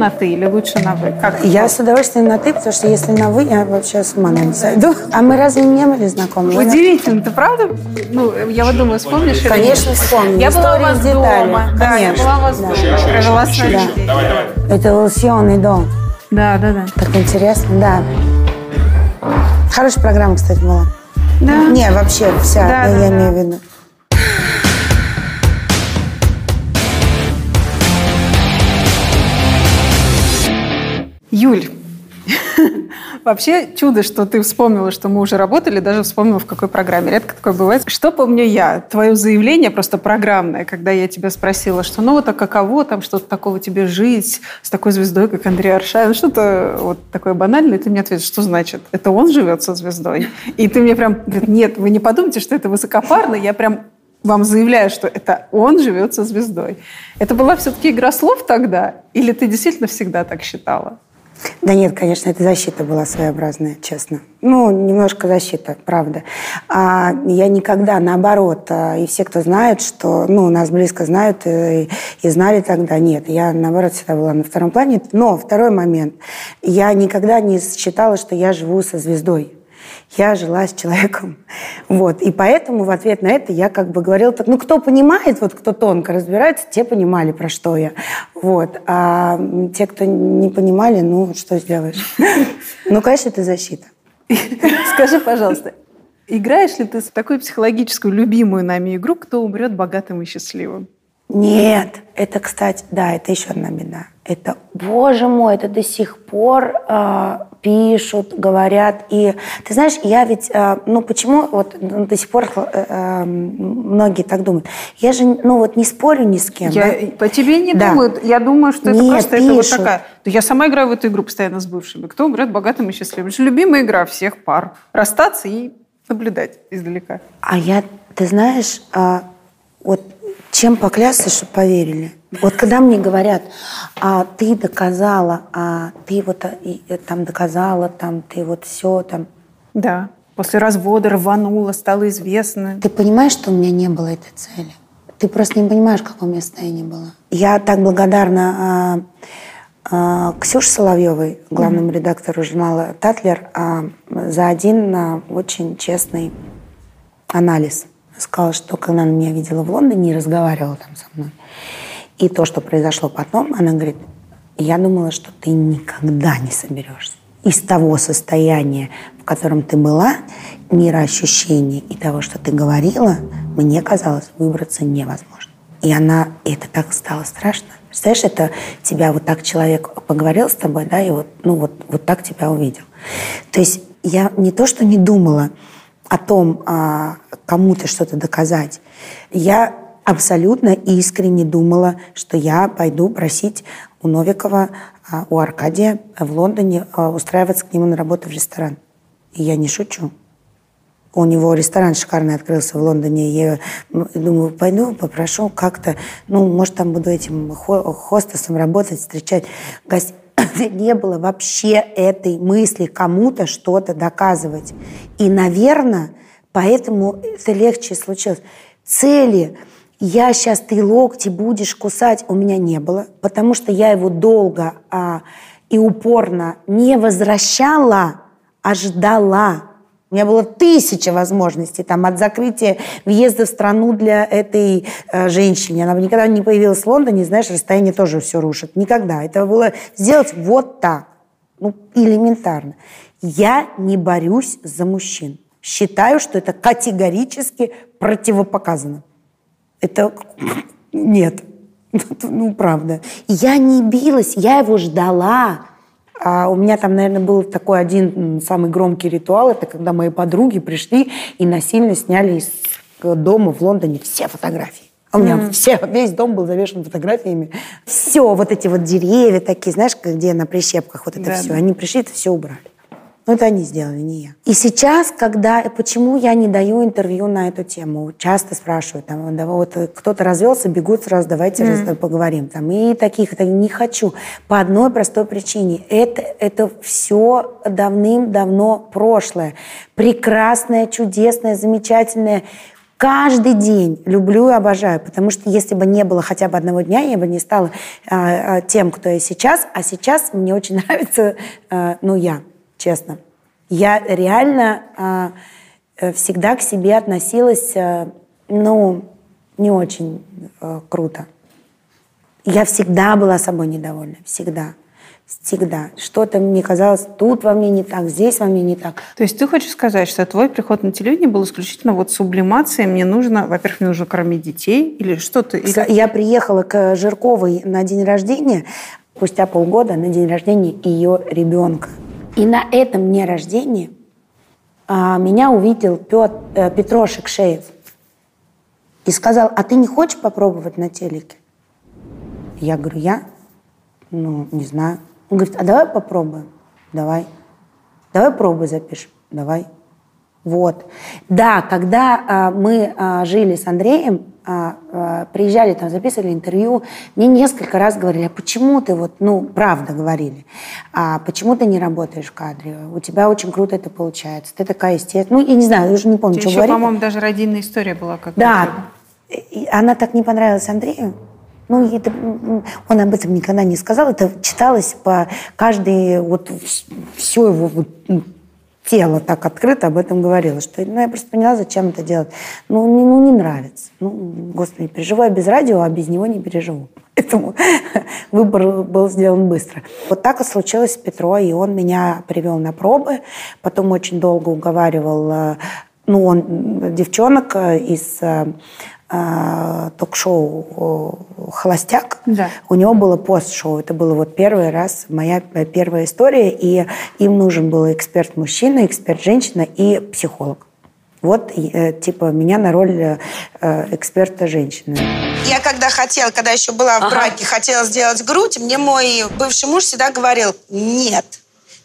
на «ты» или лучше на «вы»? Как? Я с удовольствием на «ты», потому что если на «вы», я вообще с ума не сойду. А мы разве не были знакомы? Удивительно, ты правда? Ну, я вот думаю, вспомнишь? Конечно, вспомню. Я была у вас дома. Да, я была у вас дома. Провела с вами Это съемный дом. Да, да, да. Так интересно, да. Хорошая программа, кстати, была. Да. Не, вообще вся, Да, я да, имею в виду. Юль, вообще чудо, что ты вспомнила, что мы уже работали, даже вспомнила, в какой программе. Редко такое бывает. Что помню я? Твое заявление просто программное, когда я тебя спросила, что ну вот а каково там что-то такого тебе жить с такой звездой, как Андрей Аршавин, что-то вот такое банальное, и ты мне ответишь, что значит? Это он живет со звездой? И ты мне прям, говорит, нет, вы не подумайте, что это высокопарно, я прям вам заявляю, что это он живет со звездой. Это была все-таки игра слов тогда? Или ты действительно всегда так считала? Да нет, конечно, это защита была своеобразная, честно. Ну, немножко защита, правда. А я никогда, наоборот, а, и все, кто знает, что, ну, нас близко знают и, и знали тогда, нет, я, наоборот, всегда была на втором плане. Но второй момент, я никогда не считала, что я живу со звездой. Я жила с человеком. Вот. И поэтому в ответ на это я как бы говорила так, ну, кто понимает, вот кто тонко разбирается, те понимали, про что я. Вот. А те, кто не понимали, ну, что сделаешь? Ну, конечно, это защита. Скажи, пожалуйста, играешь ли ты в такую психологическую любимую нами игру «Кто умрет богатым и счастливым»? Нет, это, кстати, да, это еще одна беда. Это, боже мой, это до сих пор э, пишут, говорят. И ты знаешь, я ведь, э, ну почему вот ну, до сих пор э, э, многие так думают? Я же, ну вот не спорю ни с кем. Я, да? По тебе не Да. думают. Я думаю, что это Нет, просто это вот пишут. такая. Да Я сама играю в эту игру постоянно с бывшими. «Кто умрет богатым и счастливым». Это же любимая игра всех пар. Расстаться и наблюдать издалека. А я, ты знаешь, а, вот чем поклясться, чтобы поверили? Вот когда мне говорят, а ты доказала, а ты вот и, э, там доказала, там ты вот все там. Да. После развода рванула, стало известно. Ты понимаешь, что у меня не было этой цели? Ты просто не понимаешь, в каком я состоянии была. Я так благодарна а, а, Ксюше Соловьевой, главному редактору журнала «Татлер», а, за один а, очень честный анализ. Сказала, что когда она меня видела в Лондоне и разговаривала там со мной, и то, что произошло потом, она говорит, я думала, что ты никогда не соберешься. Из того состояния, в котором ты была, мироощущения и того, что ты говорила, мне казалось, выбраться невозможно. И она, это так стало страшно. Представляешь, это тебя вот так человек поговорил с тобой, да, и вот, ну вот, вот так тебя увидел. То есть я не то, что не думала о том, а, кому-то что-то доказать, я абсолютно искренне думала, что я пойду просить у Новикова, а, у Аркадия в Лондоне а, устраиваться к нему на работу в ресторан. И я не шучу. У него ресторан шикарный открылся в Лондоне. Я м, думаю, пойду, попрошу как-то, ну, может, там буду этим хо- хостесом работать, встречать гостей. Не было вообще этой мысли кому-то что-то доказывать. И, наверное, поэтому это легче случилось. Цели я сейчас ты локти будешь кусать, у меня не было, потому что я его долго а, и упорно не возвращала, а ждала. У меня было тысяча возможностей там, от закрытия въезда в страну для этой э, женщины. Она бы никогда не появилась в Лондоне, знаешь, расстояние тоже все рушит. Никогда. Это было сделать вот так. Ну, элементарно. Я не борюсь за мужчин. Считаю, что это категорически противопоказано. Это нет. Ну, правда. Я не билась, я его ждала. А у меня там, наверное, был такой один самый громкий ритуал. Это когда мои подруги пришли и насильно сняли из э, дома в Лондоне все фотографии. А У меня все, весь дом был завешен фотографиями. Все, вот эти вот деревья такие, знаешь, где на прищепках вот это Да, все. Они пришли, это все убрали. Ну, это они сделали, не я. И сейчас, когда... Почему я не даю интервью на эту тему? Часто спрашивают, там, да, вот э, кто-то развелся, бегут сразу, давайте раз- поговорим. Там, и таких, так, не хочу. По одной простой причине. Это, это все давным-давно прошлое. Прекрасное, чудесное, замечательное. Каждый день люблю и обожаю, потому что если бы не было хотя бы одного дня, я бы не стала а, тем, кто я сейчас. А сейчас мне очень нравится, а, ну, я, честно. Я реально а, э, всегда к себе относилась, а, ну, не очень а, круто. Я всегда была собой недовольна, всегда. Всегда. Что-то мне казалось, тут во мне не так, здесь во мне не так. То есть ты хочешь сказать, что твой приход на телевидение был исключительно вот сублимацией, мне нужно, во-первых, мне нужно кормить детей, или что-то? Или... Я приехала к Жирковой на день рождения, спустя полгода на день рождения ее ребенка. И на этом дне рождения а, меня увидел Пет, э, Петрошек Шеев и сказал, а ты не хочешь попробовать на телеке? Я говорю, я? Ну, не знаю. Он говорит, а давай попробуем. Давай. Давай пробуй запишем. Давай. Вот. Да, когда а, мы а, жили с Андреем, приезжали там, записывали интервью, мне несколько раз говорили, а почему ты вот, ну, правда говорили, а почему ты не работаешь в кадре? У тебя очень круто это получается. Ты такая естественная. Ну, я не знаю, я уже не помню, Тебе что еще, говорили. по-моему, даже родильная история была. Как Да. Она так не понравилась Андрею. Ну, это, он об этом никогда не сказал. Это читалось по каждой, вот все его вот, м, тело так открыто об этом говорило, что ну, я просто поняла, зачем это делать. Ну, не, ну, не нравится. Ну, господи, переживу я без радио, а без него не переживу. Поэтому выбор был сделан быстро. Вот так и случилось с Петро, и он меня привел на пробы, потом очень долго уговаривал, э, ну, он м, девчонок э, из э, э, ток-шоу э, «Холостяк». Да. У него было пост-шоу. Это было вот первый раз, моя э, первая история. И им нужен был эксперт-мужчина, эксперт-женщина и психолог. Вот, э, типа, меня на роль э, э, эксперта-женщины. Я когда хотела, когда еще была в браке, хотела сделать грудь, мне мой бывший муж всегда говорил, нет.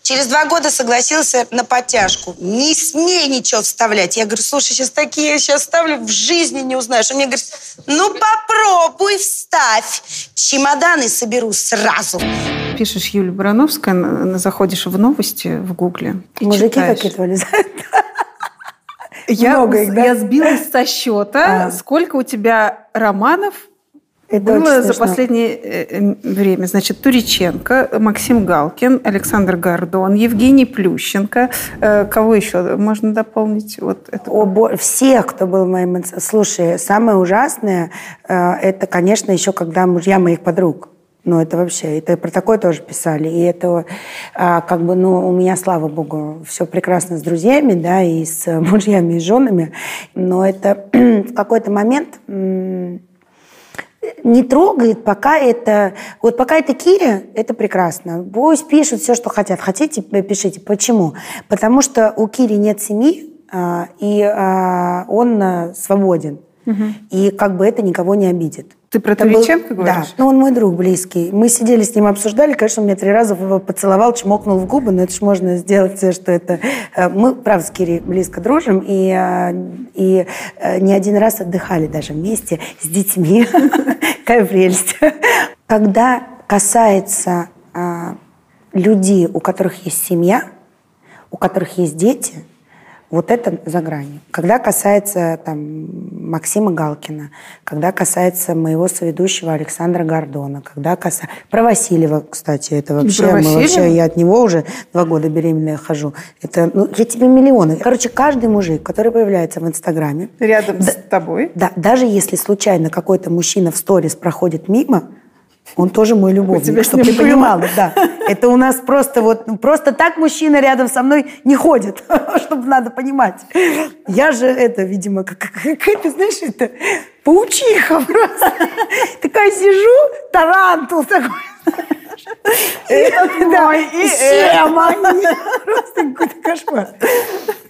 Через два года согласился на подтяжку. Не смей ничего вставлять. Я говорю, слушай, сейчас такие я сейчас ставлю, в жизни не узнаешь. Он мне говорит, ну попробуй вставь. Чемоданы соберу сразу. Пишешь Юлия Барановская, заходишь в новости в Гугле и Мужики читаешь. какие-то вылезают. Я, Много их, да? я сбилась со счета, А. сколько у тебя романов Это было очень за смешно. последнее э, время. Значит, Туриченко, Максим Галкин, Александр Гордон, Евгений Плющенко. Э, Кого еще можно дополнить? Вот это. О, бо- всех, кто был моим... Слушай, самое ужасное, э, это, конечно, еще когда мужья моих подруг. Ну, это вообще, это про такое тоже писали. И это, а, как бы, ну, у меня, слава богу, все прекрасно с друзьями, да, и с мужьями, и с женами. Но это в какой-то момент не трогает, пока это... Вот пока это Киря, это прекрасно. Пусть пишут все, что хотят. Хотите, пишите. Почему? Потому что у Кири нет семьи, а, и а, он а, свободен. И как бы это никого не обидит. Ты про Это был- Туриченко говоришь? Да, ну он мой друг близкий. Мы сидели с ним, обсуждали, конечно, он меня три раза его поцеловал, чмокнул в губы, но это же можно сделать, э, что это... э, Мы, правда, с Кири близко дружим, и, э, и не один раз отдыхали даже вместе с детьми. Какая прелесть. Когда касается людей, у которых есть семья, у которых есть дети, вот это за гранью. Когда касается там, Максима Галкина, когда касается моего соведущего Александра Гордона, когда касается... Про Васильева, кстати, это вообще... про мы вообще я от него уже два года беременная хожу. Это, ну, я тебе миллионы. Короче, каждый мужик, который появляется в Инстаграме, Рядом с тобой. да, даже если случайно какой-то мужчина в сторис проходит мимо, он тоже мой любовник, чтобы ты было. понимала. Да. Это у нас просто вот, ну, просто так мужчина рядом со мной не ходит, чтобы надо понимать. Я же это, видимо, как, как- какая-то, знаешь, это паучиха просто. Такая сижу, тарантул такой. Да, и все мои. Просто какой-то кошмар.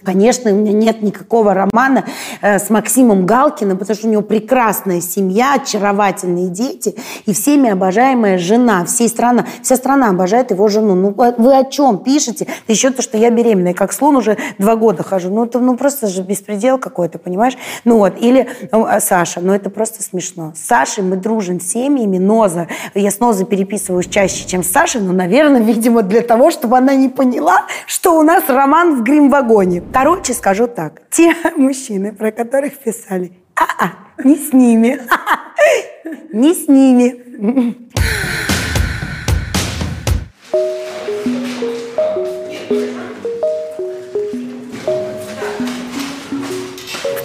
Конечно, у меня нет никакого романа э, с Максимом Галкиным, потому что у него прекрасная семья, очаровательные дети и всеми обожаемая жена. Всей страна, вся страна обожает его жену. Ну, а вы о чем пишете? Еще то, что я беременная, как слон уже два года хожу. Ну, это ну, просто же беспредел какой-то, понимаешь? Ну вот, или а Саша, ну это просто смешно. С Сашей мы дружим с семьями, Ноза. Я с Нозой переписываюсь чаще, чем с Сашей, но, наверное, видимо, для того, чтобы она не поняла, что у нас роман в грим-вагоне. Короче, скажу так. Те мужчины, про которых писали, а-а, не с ними. Не с ними.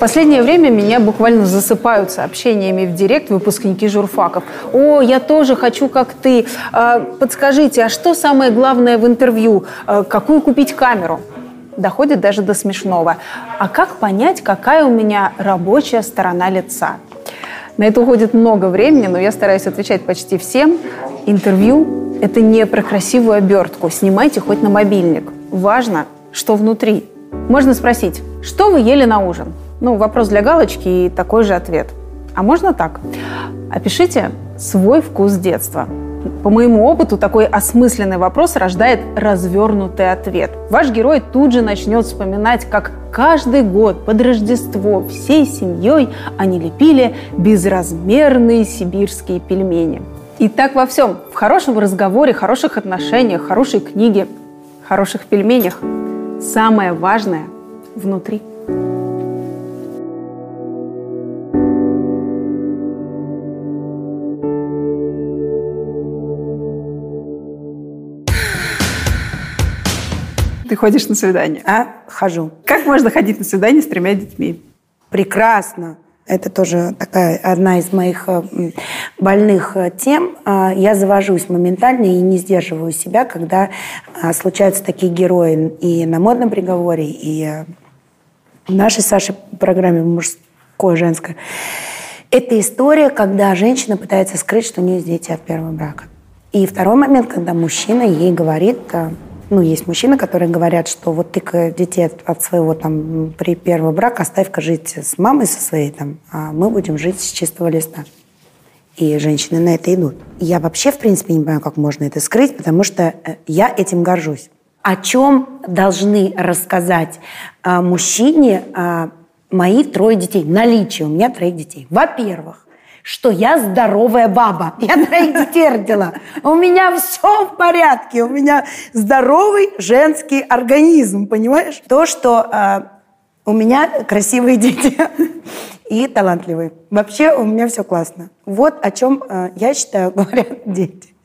Последнее время меня буквально засыпают сообщениями в директ выпускники журфаков. «О, я тоже хочу, как ты. А, подскажите, а что самое главное в интервью? А, какую купить камеру?» Доходит даже до смешного. А как понять, какая у меня рабочая сторона лица? На это уходит много времени, но я стараюсь отвечать почти всем. Интервью – это не про красивую обертку. Снимайте хоть на мобильник. Важно, что внутри. Можно спросить, что вы ели на ужин? Ну, вопрос для галочки и такой же ответ. А можно так? Опишите свой вкус детства. По моему опыту, такой осмысленный вопрос рождает развернутый ответ. Ваш герой тут же начнет вспоминать, как каждый год под Рождество всей семьей они лепили безразмерные сибирские пельмени. И так во всем. В хорошем разговоре, хороших отношениях, хорошей книге, хороших пельменях. Самое важное внутри. Ты ходишь на свидание? А, хожу. Как можно ходить на свидание с тремя детьми? Прекрасно. Это тоже такая одна из моих э, больных э, тем. А, я завожусь моментально и не сдерживаю себя, когда а, случаются такие герои и на модном приговоре, и э, в нашей Саше программе мужское, женское. Это история, когда женщина пытается скрыть, что у нее есть дети от первого брака. И второй момент, когда мужчина ей говорит, ну, есть мужчины, которые говорят, что вот ты детей от, от своего там при первого брака оставь-ка жить с мамой со своей там, а мы будем жить с чистого листа. И женщины на это идут. Я вообще, в принципе, не понимаю, как можно это скрыть, потому что э, я этим горжусь. О чем должны рассказать а, мужчине а, мои трое детей? Наличие у меня троих детей. Во-первых, что я здоровая баба. Я троих детей родила. У меня все в порядке. У меня здоровый женский организм, понимаешь? То, что э, у меня красивые дети и талантливые. Вообще у меня все классно. Вот о чем, э, я считаю, говорят дети.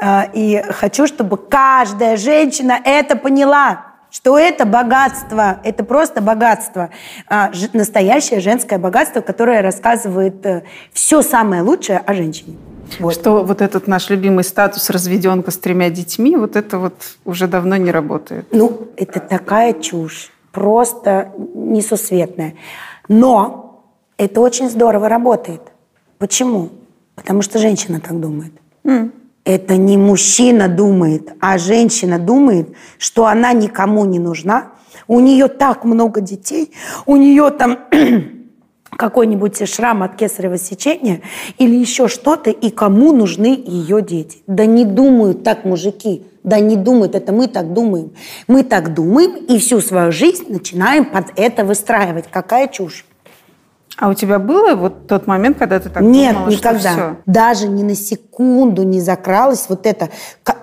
Э, и хочу, чтобы каждая женщина это поняла что это богатство, это просто богатство, а, настоящее женское богатство, которое рассказывает э, все самое лучшее о женщине. Вот. Что вот этот наш любимый статус разведенка с тремя детьми, вот это вот уже давно не работает. Ну, это такая чушь, просто несусветная. Но это очень здорово работает. Почему? Потому что женщина так думает. Mm это не мужчина думает, а женщина думает, что она никому не нужна. У нее так много детей, у нее там какой-нибудь шрам от кесарево сечения или еще что-то, и кому нужны ее дети. Да не думают так мужики, да не думают, это мы так думаем. Мы так думаем и всю свою жизнь начинаем под это выстраивать. Какая чушь. А у тебя было вот тот момент, когда ты так Нет, думала, никогда. Что все? Даже ни на секунду не закралось вот это.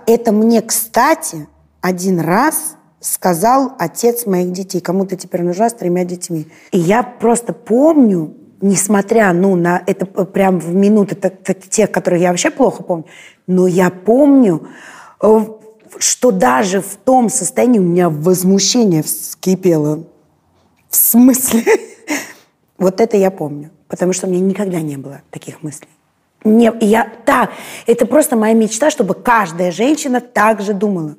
Это мне, кстати, один раз сказал отец моих детей. Кому ты теперь нужна с тремя детьми. И я просто помню, несмотря ну, на это прям в минуты так, так, тех, которые я вообще плохо помню, но я помню, э, что даже в том состоянии у меня возмущение вскипело. В смысле? Вот это я помню, потому что у меня никогда не было таких мыслей. Не, я, да, это просто моя мечта, чтобы каждая женщина так же думала.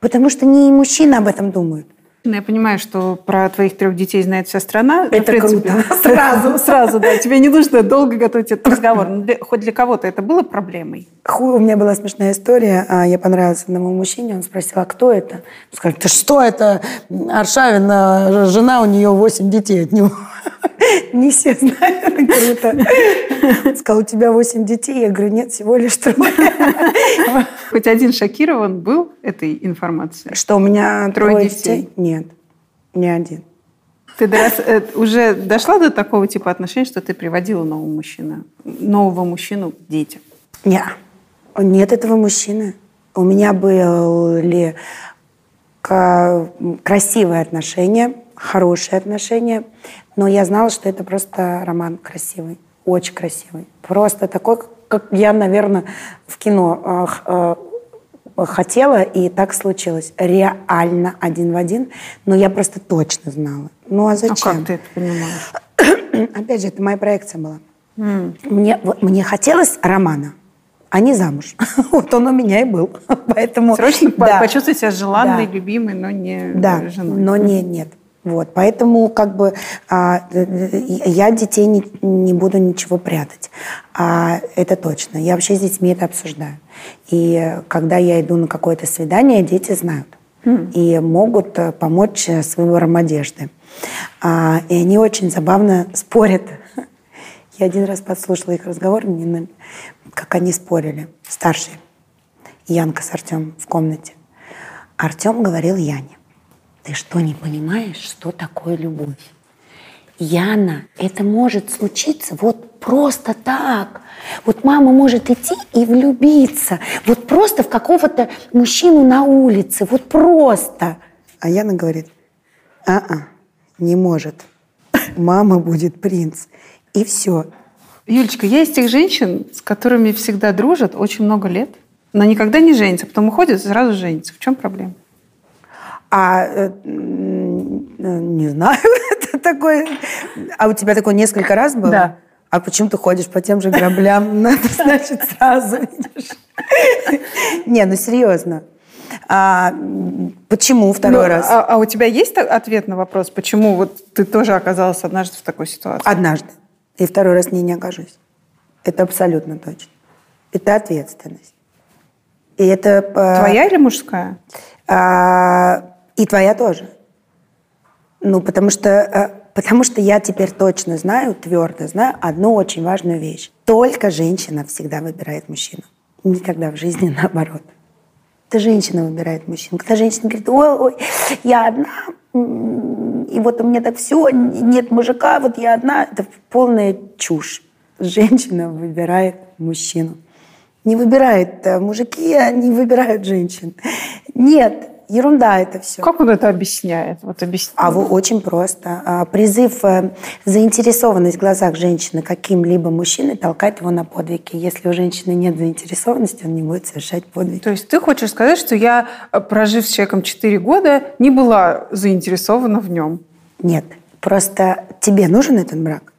Потому что не мужчины об этом думают. Ну, я понимаю, что про твоих трех детей знает вся страна. Это принципе, круто. Сразу, сразу, да. Тебе не нужно долго готовить этот разговор. Но для, хоть для кого-то это было проблемой? У меня была смешная история. А, я понравилась одному мужчине. Он спросил, а кто это? Он сказал, ты что это? Аршавина, жена, у нее восемь детей от него. Не все знают. Круто. Сказал, у тебя восемь детей? Я говорю, нет, всего лишь трое. Хоть один шокирован был этой информацией? Что у меня трое детей? Нет, не один. Ты дорос, э, уже дошла до такого типа отношений, что ты приводила нового мужчину, нового мужчину к детям? Нет. Нет этого мужчины. У меня были красивые отношения, хорошие отношения, но я знала, что это просто роман красивый, очень красивый. Просто такой, как я, наверное, в кино э, хотела, и так случилось. Реально один в один, но я просто точно знала. Ну а зачем? А как ты это понимаешь? Опять же, это моя проекция была. Mm. Мне, мне хотелось романа, а не замуж. вот он у меня и был. Поэтому, Срочно да. почувствовать себя желанной, да. любимой, но не да, женой. но не, нет. Вот, поэтому как бы а, я детей не, не буду ничего прятать. А, это точно. Я вообще с детьми это обсуждаю. И когда я иду на какое-то свидание, дети знают. Mm. И могут э, помочь с выбором одежды. А, и они очень забавно спорят. Я один раз подслушала их разговор, как они спорили. Старший. Янка с Артемом в комнате. Артем говорил Яне ты что, не понимаешь, что такое любовь? Яна, это может случиться вот просто так. Вот мама может идти и влюбиться. Вот просто в какого-то мужчину на улице. Вот просто. А Яна говорит, а-а, не может. Мама будет принц. И все. Юлечка, я из тех женщин, с которыми всегда дружат очень много лет, но никогда не женятся. Потом уходят и сразу женятся. В чем проблема? А э, не знаю, это такое. А у тебя такое несколько раз было? Да. А почему ты ходишь по тем же граблям? Надо, значит, сразу видишь. Не, ну серьезно. А, почему второй ну, раз? А, а у тебя есть ответ на вопрос, почему вот ты тоже оказалась однажды в такой ситуации? Однажды. И второй раз не, не окажусь. Это абсолютно точно. Это ответственность. И это... Твоя или мужская? А, и твоя тоже. Ну, потому что, э, потому что я теперь точно знаю, твердо знаю одну очень важную вещь. Только женщина всегда выбирает мужчину. Никогда в жизни наоборот. Это женщина выбирает мужчину. Когда женщина говорит, ой, ой, я одна, и вот у меня так все, нет мужика, вот я одна, это полная чушь. Женщина выбирает мужчину. Не выбирает э, мужики, они выбирают женщин. Нет, ерунда это все. Как он это объясняет? Вот объясни. А вот очень просто. А, призыв э, заинтересованность в глазах женщины каким-либо мужчиной толкает его на подвиги. Если у женщины нет заинтересованности, он не будет совершать подвиги. То есть ты хочешь сказать, что я, э, прожив с человеком 4 года, не была заинтересована в нем? Нет. Просто тебе нужен этот брак?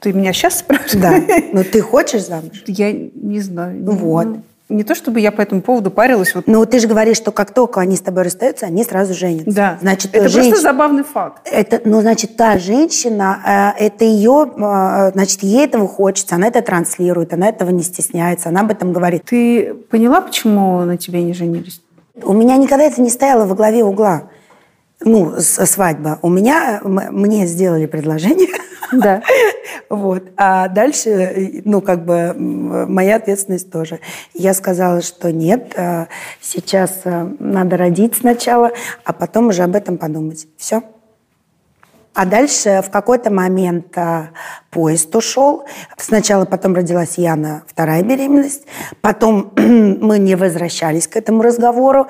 Ты меня сейчас спрашиваешь? Да. Но ты хочешь замуж? Я не знаю. Вот. Не то чтобы я по этому поводу парилась. Вот. Но ты же говоришь, что как только они с тобой расстаются, они сразу женятся. Да. Значит, это женщ... просто забавный факт. Это, ну, значит, та женщина, э, это ее, э, значит, ей этого хочется, она это транслирует, она этого не стесняется, она об этом говорит. Ты поняла, почему на тебе не женились? У меня никогда это не стояло во главе угла. Ну, свадьба. У меня, мне сделали предложение. Да. Вот. А дальше, ну, как бы, моя ответственность тоже. Я сказала, что нет, а, сейчас а, надо родить сначала, а потом уже об этом подумать. Все. А дальше в какой-то момент а, поезд ушел. Сначала потом родилась Яна, вторая беременность. Потом мы не возвращались к этому разговору.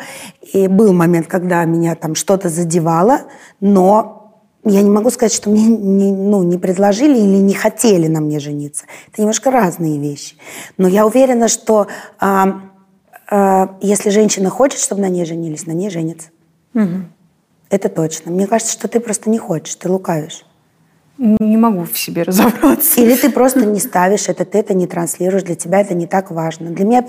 И был момент, когда меня там что-то задевало, но я не могу сказать, что мне не, ну, не предложили или не хотели на мне жениться. Это немножко разные вещи. Но я уверена, что а, а, если женщина хочет, чтобы на ней женились, на ней женится. Угу. Это точно. Мне кажется, что ты просто не хочешь, ты лукавишь. Не могу в себе разобраться. Или ты просто не ставишь это, ты это не транслируешь, для тебя это не так важно. Для меня,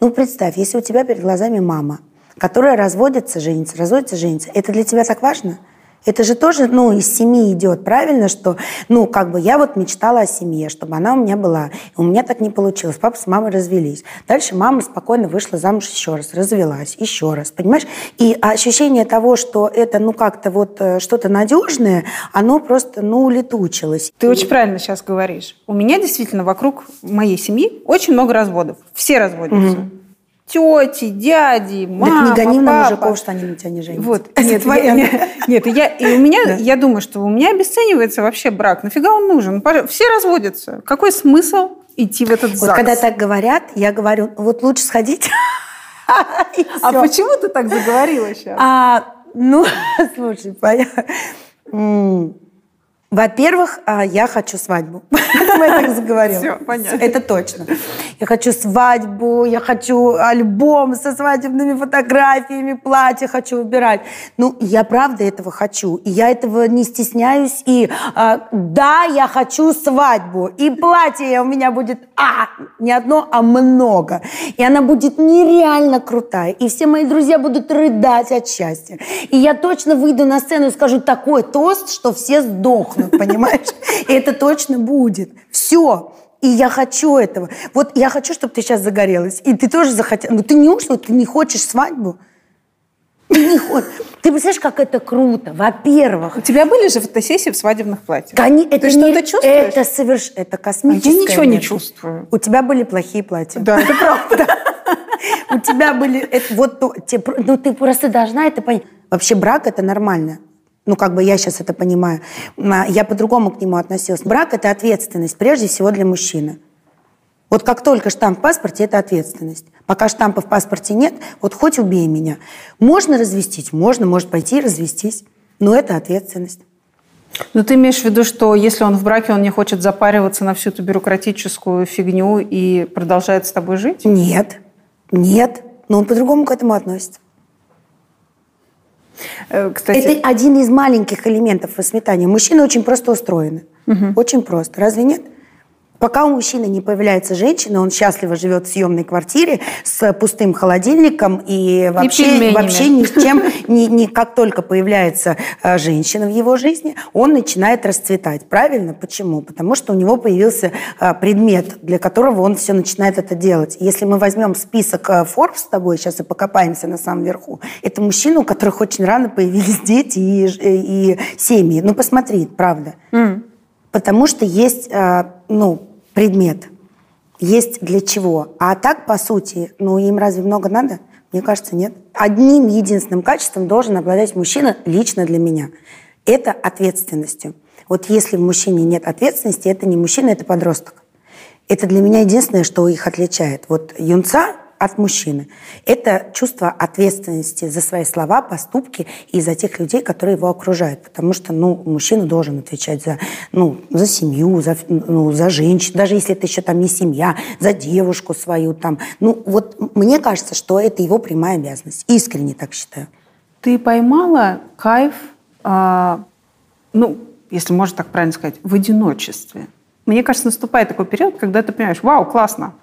ну представь, если у тебя перед глазами мама, которая разводится, женится, разводится, женится, это для тебя так важно? Это же тоже, ну, из семьи идет, правильно, что, ну, как бы я вот мечтала о семье, чтобы она у меня была. У меня так не получилось. Папа с мамой развелись. Дальше мама спокойно вышла замуж еще раз, развелась еще раз, понимаешь? И ощущение того, что это, ну, как-то вот э, что-то надежное, оно просто, ну, улетучилось. Ты очень правильно сейчас говоришь. У меня действительно вокруг моей семьи очень много разводов. Все разводятся. Угу тети, дяди, мама, Так не гони на мужиков, что они на тебя не женятся. Вот. Это нет, твоя. Я, нет, я, и у меня, да. я думаю, что у меня обесценивается вообще брак. Нафига он нужен? Все разводятся. Какой смысл идти в этот ЗАГС? Вот когда так говорят, я говорю, вот лучше сходить А почему ты так заговорила сейчас? А, ну, слушай, понятно. Во-первых, а, я хочу свадьбу. Я так заговорила. Все, понятно. Это точно. Я хочу свадьбу, я хочу альбом со свадебными фотографиями, платье хочу выбирать. Ну, я правда этого хочу. И я этого не стесняюсь. И а, да, я хочу свадьбу. И платье у меня будет, а, не одно, а много. И она будет нереально крутая. И все мои друзья будут рыдать от счастья. И я точно выйду на сцену и скажу такой тост, что все сдохнут ребенок, понимаешь? И это точно будет. Все. И я хочу этого. Вот я хочу, чтобы ты сейчас загорелась. И ты тоже захотела. Но ты не ушла, ты не хочешь свадьбу? Ты не хочешь. Ты представляешь, как это круто? Во-первых. У тебя были же фотосессии в свадебных платьях? Они, это ты что-то чувствуешь? Это соверш... Это космическое. А я ничего не чувствую. У тебя были плохие платья. Да, это правда. У тебя были... Вот, ну, ты просто должна это понять. Вообще брак – это нормально. Ну, как бы я сейчас это понимаю. А, я по-другому к нему относилась. Брак – это ответственность, прежде всего для мужчины. Вот как только штамп в паспорте – это ответственность. Пока штампа в паспорте нет, вот хоть убей меня. Можно развестись? Можно, может пойти и развестись. Но это ответственность. Но ты имеешь в виду, что если он в браке, он не хочет запариваться на всю эту бюрократическую фигню и продолжает с тобой жить? Нет, нет. Но он по-другому к этому относится. Э, кстати... Это один из маленьких элементов воспитания. Мужчины очень просто устроены. Угу. Очень просто. Разве нет? Пока у мужчины не появляется женщина, он счастливо живет в съемной квартире с пустым холодильником и вообще, и вообще ни с чем, ни, ни, как только появляется э, женщина в его жизни, он начинает расцветать. Правильно? Почему? Потому что у него появился э, предмет, для которого он все начинает это делать. Если мы возьмем список э, Forbes с тобой, сейчас и покопаемся на самом верху, это мужчины, у которых очень рано появились дети и, и, и семьи. Ну, посмотри, правда. Mm. Потому что есть, ну, предмет. Есть для чего. А так, по сути, ну им разве много надо? Мне кажется, нет. Одним единственным качеством должен обладать мужчина лично для меня. Это ответственностью. Вот если в мужчине нет ответственности, это не мужчина, это подросток. Это для меня единственное, что их отличает. Вот юнца от мужчины. Это чувство ответственности за свои слова, поступки и за тех людей, которые его окружают. Потому что ну, мужчина должен отвечать за, ну, за семью, за, ну, за женщину, даже если это еще там не семья, за девушку свою. Там. Ну, вот мне кажется, что это его прямая обязанность. Искренне так считаю. Ты поймала кайф, э, ну, если можно так правильно сказать, в одиночестве. Мне кажется, наступает такой период, когда ты понимаешь, вау, классно,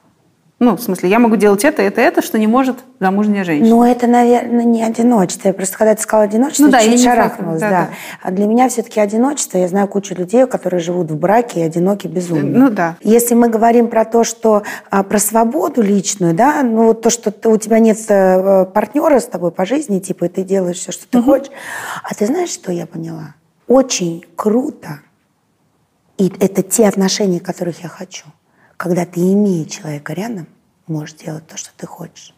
ну, в смысле, я могу делать это, это, это, что не может замужняя женщина. Ну, это, наверное, не одиночество. Я просто когда ты сказала одиночество, ну, да, чуть шарахнулась. Да, да. Да. А для меня все-таки одиночество. Я знаю кучу людей, которые живут в браке и одиноки безумно. Ну, да. Если мы говорим про то, что а, про свободу личную, да, ну, то, что ты, у тебя нет а, партнера с тобой по жизни, типа, и ты делаешь все, что ты угу. хочешь. А ты знаешь, что я поняла? Очень круто. И это те отношения, которых я хочу – когда ты, имея человека рядом, можешь делать то, что ты хочешь.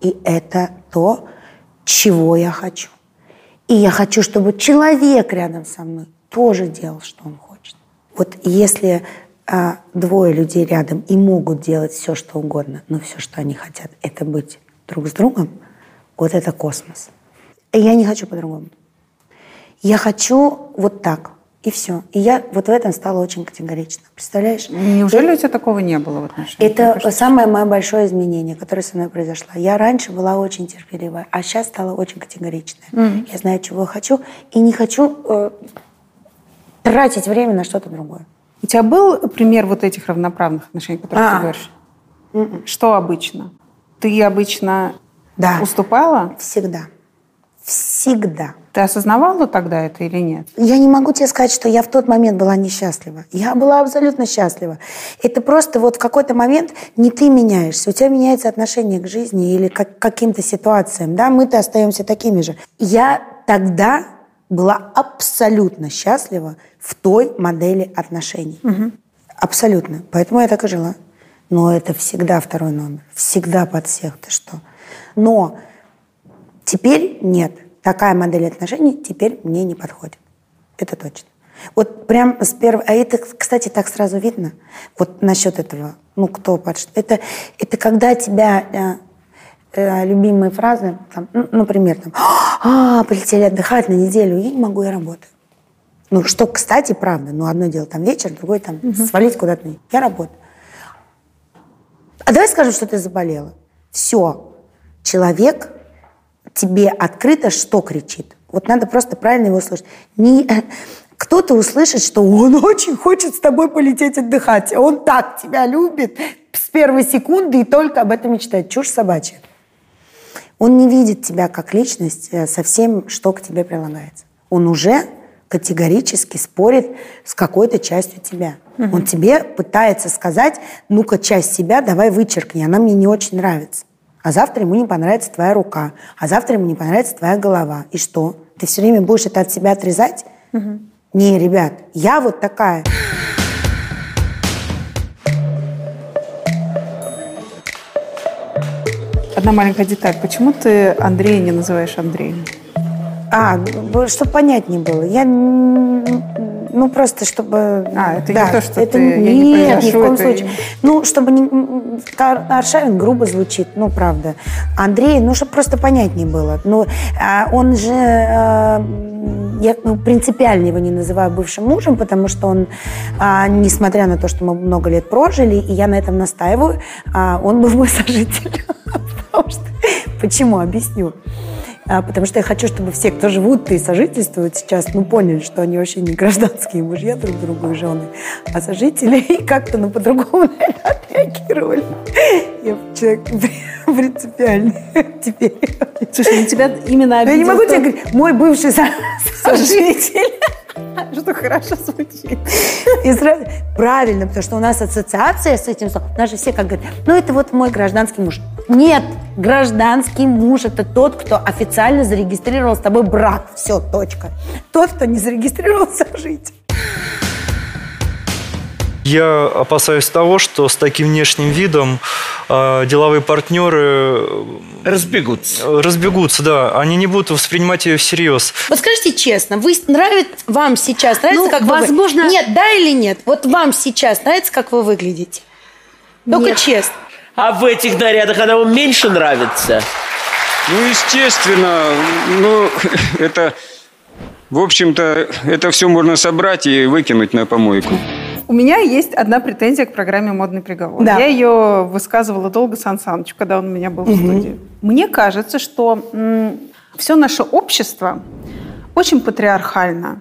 И это то, чего я хочу. И я хочу, чтобы человек рядом со мной тоже делал, что он хочет. Вот если а, двое людей рядом и могут делать все, что угодно, но все, что они хотят, это быть друг с другом, вот это космос. И я не хочу по-другому. Я хочу вот так. И все. И я вот в этом стала очень категорична. Представляешь? Неужели и, у тебя такого не было в отношениях? Это кажется, самое мое большое изменение, которое со мной произошло. Я раньше была очень терпеливая, а сейчас стала очень категоричная. Mm-hmm. Я знаю, чего я хочу, и не хочу э, тратить время на что-то другое. У тебя был пример вот этих равноправных отношений, которые а. ты говоришь? Mm-mm. Что обычно? Ты обычно да. уступала? Всегда. Всегда. Ты осознавала тогда это или нет? Я не могу тебе сказать, что я в тот момент была несчастлива. Я была абсолютно счастлива. Это просто вот в какой-то момент не ты меняешься, у тебя меняется отношение к жизни или к каким-то ситуациям. Да, мы-то остаемся такими же. Я тогда была абсолютно счастлива в той модели отношений. Угу. Абсолютно. Поэтому я так и жила. Но это всегда второй номер. Всегда под всех. Ты что? Но теперь нет такая модель отношений теперь мне не подходит. Это точно. Вот прям с первого... А это, кстати, так сразу видно. Вот насчет этого. Ну, кто под... Это, это когда тебя... Э, это любимые фразы, там, ну, например, там, а, полетели отдыхать на неделю, я не могу, я работаю. Ну, что, кстати, правда. Ну, одно дело там вечер, другое там угу. свалить куда-то. Я работаю. А давай скажем, что ты заболела. Все. Человек тебе открыто что кричит. Вот надо просто правильно его слышать. Не, кто-то услышит, что он очень хочет с тобой полететь отдыхать. Он так тебя любит с первой секунды и только об этом мечтает. Чушь собачья. Он не видит тебя как личность э, со всем, что к тебе прилагается. Он уже категорически спорит с какой-то частью тебя. Угу. Он тебе пытается сказать, ну-ка, часть себя давай вычеркни, она мне не очень нравится. А завтра ему не понравится твоя рука, а завтра ему не понравится твоя голова. И что? Ты все время будешь это от себя отрезать? Угу. Не, ребят, я вот такая. Одна маленькая деталь. Почему ты Андрея не называешь Андреем? А, чтобы понятнее было. Я, ну, просто чтобы... А, это да, не то, что это, ты... Нет, не ни в коем это... случае. Ну, чтобы не... Аршавин грубо звучит, ну, правда. Андрей, ну, чтобы просто понятнее было. Ну, а он же... А, я ну, принципиально его не называю бывшим мужем, потому что он, а, несмотря на то, что мы много лет прожили, и я на этом настаиваю, он был мой сожитель. Почему? Объясню. А, потому что я хочу, чтобы все, кто живут и сожительствуют сейчас, ну, поняли, что они вообще не гражданские мужья друг другу и жены, а сожители, и как-то, ну, по-другому, наверное, отреагировали. Я человек принципиальный теперь. Слушай, на тебя именно обидел... Я не могу тебе говорить, мой бывший сожитель что хорошо звучит. И сразу, правильно, потому что у нас ассоциация с этим словом. У нас же все как говорят, ну это вот мой гражданский муж. Нет, гражданский муж – это тот, кто официально зарегистрировал с тобой брак. Все, точка. Тот, кто не зарегистрировал сожитель. Я опасаюсь того, что с таким внешним видом э, деловые партнеры э, разбегутся. Разбегутся, да. Они не будут воспринимать ее всерьез. Вот скажите честно, вы нравится вам сейчас нравится, ну, как возможно... вы Нет, да или нет? Вот вам сейчас нравится, как вы выглядите? Только нет. честно. А в этих нарядах она вам меньше нравится? Ну, естественно. Ну, это... В общем-то, это все можно собрать и выкинуть на помойку. У меня есть одна претензия к программе «Модный приговор». Да. Я ее высказывала долго Сан Санычу, когда он у меня был угу. в студии. Мне кажется, что м, все наше общество очень патриархально.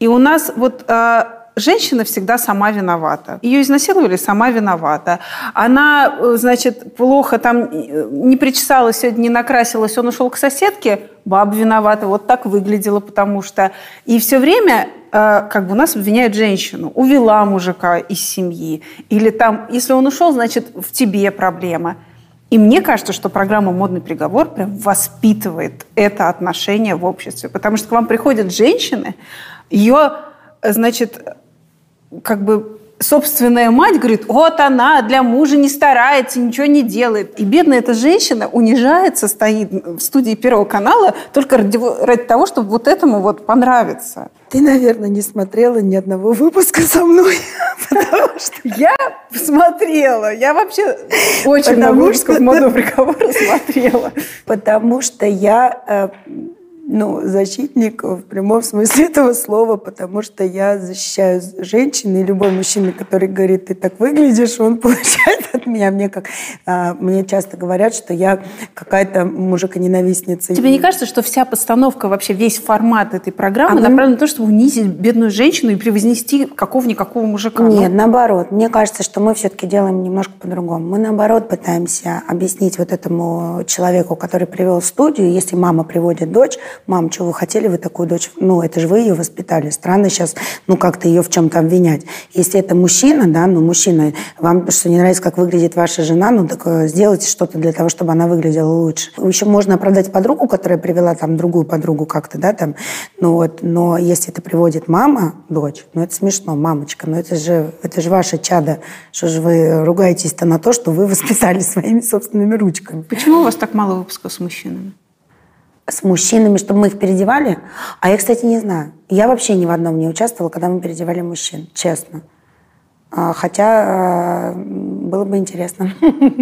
И у нас вот э, женщина всегда сама виновата. Ее изнасиловали, сама виновата. Она, э, значит, плохо там э, не причесалась, сегодня не накрасилась, он ушел к соседке, баба виновата, вот так выглядела, потому что... И все время э, как бы у нас обвиняют женщину. Увела мужика из семьи. Или там, если он ушел, значит, в тебе проблема. И мне кажется, что программа «Модный приговор» прям воспитывает это отношение в обществе. Потому что к вам приходят женщины, ее, значит, как бы собственная мать говорит, вот она для мужа не старается, ничего не делает. И бедная эта женщина унижается, стоит в студии Первого канала только ради, ради того, чтобы вот этому вот понравиться. Ты, наверное, не смотрела ни одного выпуска со мной, потому что... Я смотрела. Я вообще очень много выпусков модного приговора смотрела. Потому что я э, ну, защитник в прямом смысле этого слова, потому что я защищаю женщин, и любой мужчина, который говорит, ты так выглядишь, он получает от меня. Мне, как, а, мне часто говорят, что я какая-то мужика-ненавистница. Тебе не кажется, что вся постановка, вообще весь формат этой программы а направлен на то, чтобы унизить бедную женщину и превознести какого-никакого мужика? Нет, наоборот. Мне кажется, что мы все-таки делаем немножко по-другому. Мы, наоборот, пытаемся объяснить вот этому человеку, который привел в студию, если мама приводит дочь, мам, что вы хотели вы такую дочь? Ну, это же вы ее воспитали. Странно сейчас, ну, как-то ее в чем-то обвинять. Если это мужчина, да, ну, мужчина, вам что не нравится, как выглядит ваша жена, ну, так э, сделайте что-то для того, чтобы она выглядела лучше. Еще можно оправдать подругу, которая привела там другую подругу как-то, да, там, ну, вот, но если это приводит мама, дочь, ну, это смешно, мамочка, ну, это же, это же ваше чадо. Что же вы ругаетесь-то на то, что вы воспитали своими собственными ручками? Почему у вас так мало выпусков с мужчинами? С мужчинами, чтобы мы их переодевали. А я, кстати, не знаю. Я вообще ни в одном не участвовала, когда мы переодевали мужчин, честно. А, хотя а, было бы интересно.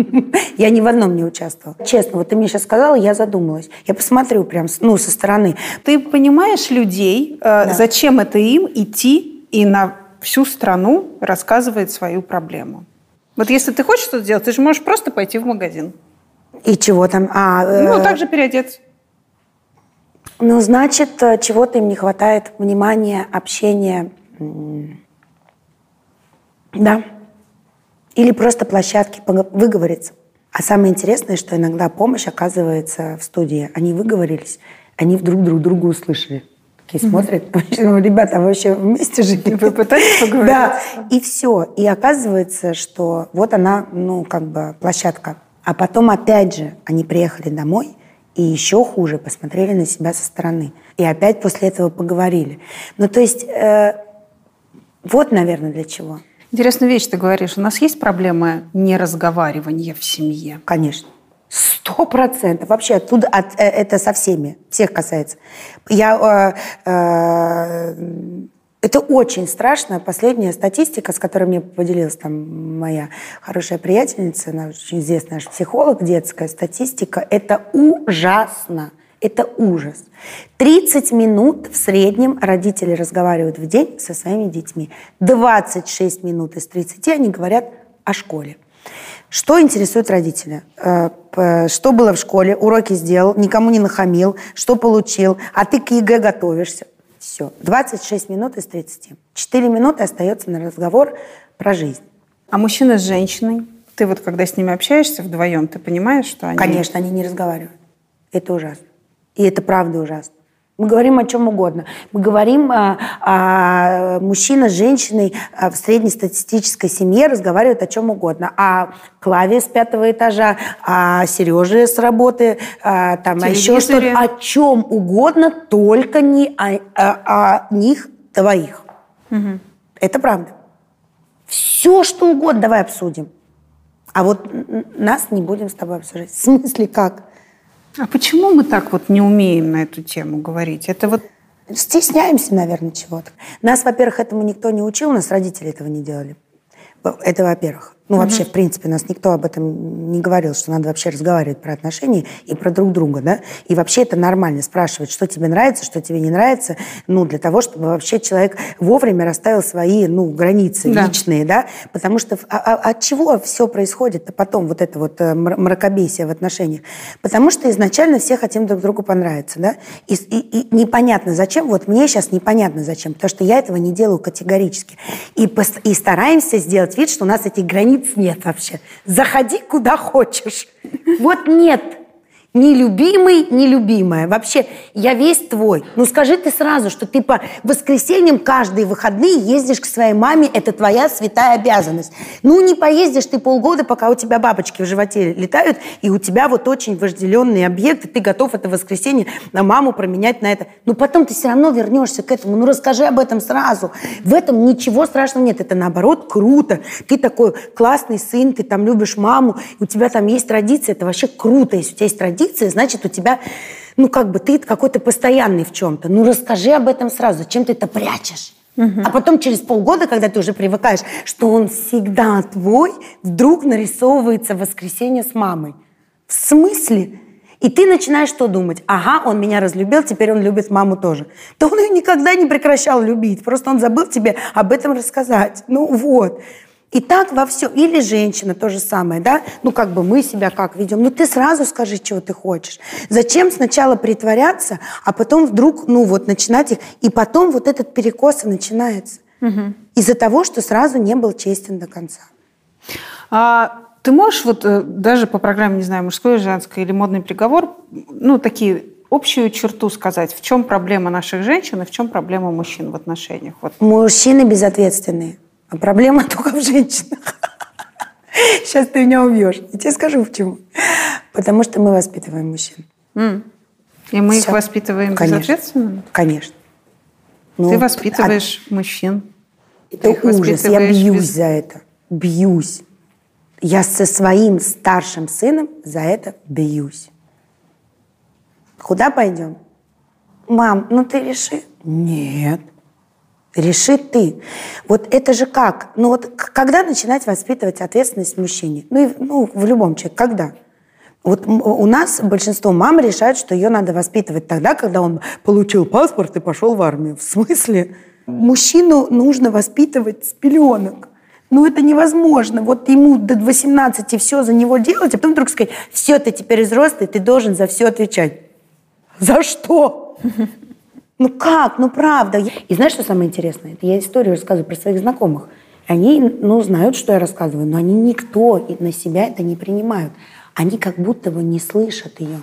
Я ни в одном не участвовала. Честно, вот ты мне сейчас сказала, я задумалась. Я посмотрю прям, ну, со стороны. Ты понимаешь людей, э, зачем это им идти и на всю страну рассказывать свою проблему? Вот если ты хочешь что-то сделать, ты же можешь просто пойти в магазин. И чего там? А, э, Ну, так же переодеться. Ну, значит, э, чего-то им не хватает внимания, общения. Да. Или просто площадки выговориться. А самое интересное, что иногда помощь оказывается в студии. Они выговорились, они вдруг друг друга услышали. Такие смотрят, ну, ребята, вы вообще вместе жили? Вы пытались поговорить? Да, и все. И оказывается, что вот она, ну, как бы площадка. А потом опять же они приехали домой, и еще хуже, посмотрели на себя со стороны. И опять после этого поговорили. Ну, то есть, э, вот, наверное, для чего. Интересную вещь ты говоришь. У нас есть проблема неразговаривания в семье? Конечно. Сто процентов. Вообще оттуда от, э, это со всеми, всех касается. Я, э, э, это очень страшно. Последняя статистика, с которой мне поделилась там моя хорошая приятельница, она очень известная наш психолог, детская статистика, это ужасно. Это ужас. 30 минут в среднем родители разговаривают в день со своими детьми. 26 минут из 30 они говорят о школе. Что интересует родителя? Э, Что было в школе? Уроки сделал, никому не нахамил, что получил, а ты к ЕГЭ готовишься. Все. 26 минут из 30. 4 минуты остается на разговор про жизнь. А мужчина с женщиной? Ты вот когда с ними общаешься вдвоем, ты понимаешь, что они... Конечно, они не разговаривают. Это ужасно. И это правда ужасно. Мы говорим о чем угодно. Мы говорим о, о мужчина с женщиной а, в среднестатистической семье разговаривают о чем угодно. О Клаве с пятого этажа, о Сереже с работы, а, там, а еще что-то. О чем угодно, только не о, о- о них двоих. Это правда. Все, что угодно, давай обсудим. А вот нас не будем с тобой обсуждать. В смысле как? А почему мы так вот не умеем на эту тему говорить? Это вот Стесняемся, наверное, чего-то. Нас, во-первых, этому никто не учил, нас родители этого не делали. Это во-первых. Ну, вообще, в принципе, нас никто об этом не говорил, что надо вообще разговаривать про отношения и про друг друга, да? И вообще это нормально, спрашивать, что тебе нравится, что тебе не нравится, ну, для того, чтобы вообще человек вовремя расставил свои, ну, границы Да. личные, да? Потому что а- а- от чего все происходит-то потом, вот это вот э, мр- мракобесие в отношениях? Потому что изначально все хотим друг другу понравиться, да? И, и- и непонятно зачем, вот мне сейчас непонятно зачем, потому что я этого не делаю категорически. И, и стараемся сделать вид, что у нас этих границ нет вообще. Заходи куда хочешь. Вот нет. Ни любимый, ни любимая. Вообще, я весь твой. Ну скажи ты сразу, что ты по воскресеньям каждые выходные ездишь к своей маме, это твоя святая обязанность. Ну не поездишь ты полгода, пока у тебя бабочки в животе летают, и у тебя вот очень вожделенный объект, и ты готов это воскресенье на маму променять на это. Но потом ты все равно вернешься к этому. Ну расскажи об этом сразу. В этом ничего страшного нет. Это наоборот круто. Ты такой классный сын, ты там любишь маму, у тебя там есть традиции. Это вообще круто. Если у тебя есть традиции, значит у тебя, ну как бы ты какой-то постоянный в чем-то. Ну расскажи об этом сразу. Зачем ты это прячешь? А потом через полгода, когда ты уже привыкаешь, что он всегда твой, вдруг нарисовывается воскресенье с мамой. В смысле? И ты начинаешь что думать? Ага, он меня разлюбил, теперь он любит маму тоже. Да он ее никогда не прекращал любить, просто он забыл тебе об этом рассказать. Ну вот. И так во все. Или женщина то же самое, да? Ну как бы мы себя как ведем? Ну ты сразу скажи, чего ты хочешь. Зачем сначала притворяться, а потом вдруг, ну вот начинать их, и потом вот этот перекос и начинается. Из-за того, что сразу не был честен до конца. А ты можешь вот э, даже по программе, не знаю, мужской, женской или модный приговор, ну, такие общую черту сказать, в чем проблема наших женщин и в чем проблема мужчин в отношениях? Вот. Мужчины безответственные, проблема только в женщинах. Сейчас ты меня убьешь. Я тебе скажу почему. Потому что мы воспитываем мужчин. И мы их воспитываем Конечно. безответственно? Конечно. Ну, Ты воспитываешь мужчин. а- ты это их ужас. Я бьюсь без- за это. Бьюсь. Я со своим старшим сыном за это бьюсь. Куда пойдем? Мам, ну ты реши. Нет. Реши ты. Вот это же как? Ну вот когда начинать воспитывать ответственность мужчине? Ну, и, ну в любом человеке. Когда? Вот у нас большинство мам решают, что ее надо воспитывать тогда, когда он получил паспорт и пошел в армию. В смысле? Мужчину нужно воспитывать с пеленок. Ну, это невозможно. Вот ему до 18 все за него делать, а потом вдруг сказать, все, ты теперь взрослый, ты должен за все отвечать. За что? Ну как? Ну правда. И знаешь, что самое интересное? Я историю рассказываю про своих знакомых. Они, ну, знают, что я рассказываю, но они никто на себя это не принимают. Они как будто бы не слышат ее.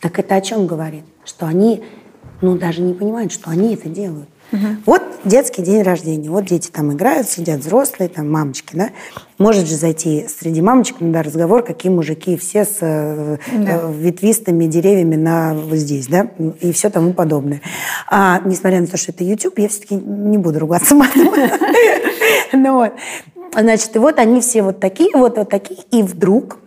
Так это о чем говорит? Что они, ну, даже не понимают, что они это делают. Вот детский день рождения. Вот дети там играют, сидят взрослые, там мамочки, да. Может же зайти среди мамочек на разговор, какие мужики все с э, э, ветвистыми деревьями на вот здесь, да, и все тому подобное. А несмотря на то, что это YouTube, я все-таки не буду ругаться матом. Ну вот. Значит, и вот они все вот такие, вот, вот такие, и вдруг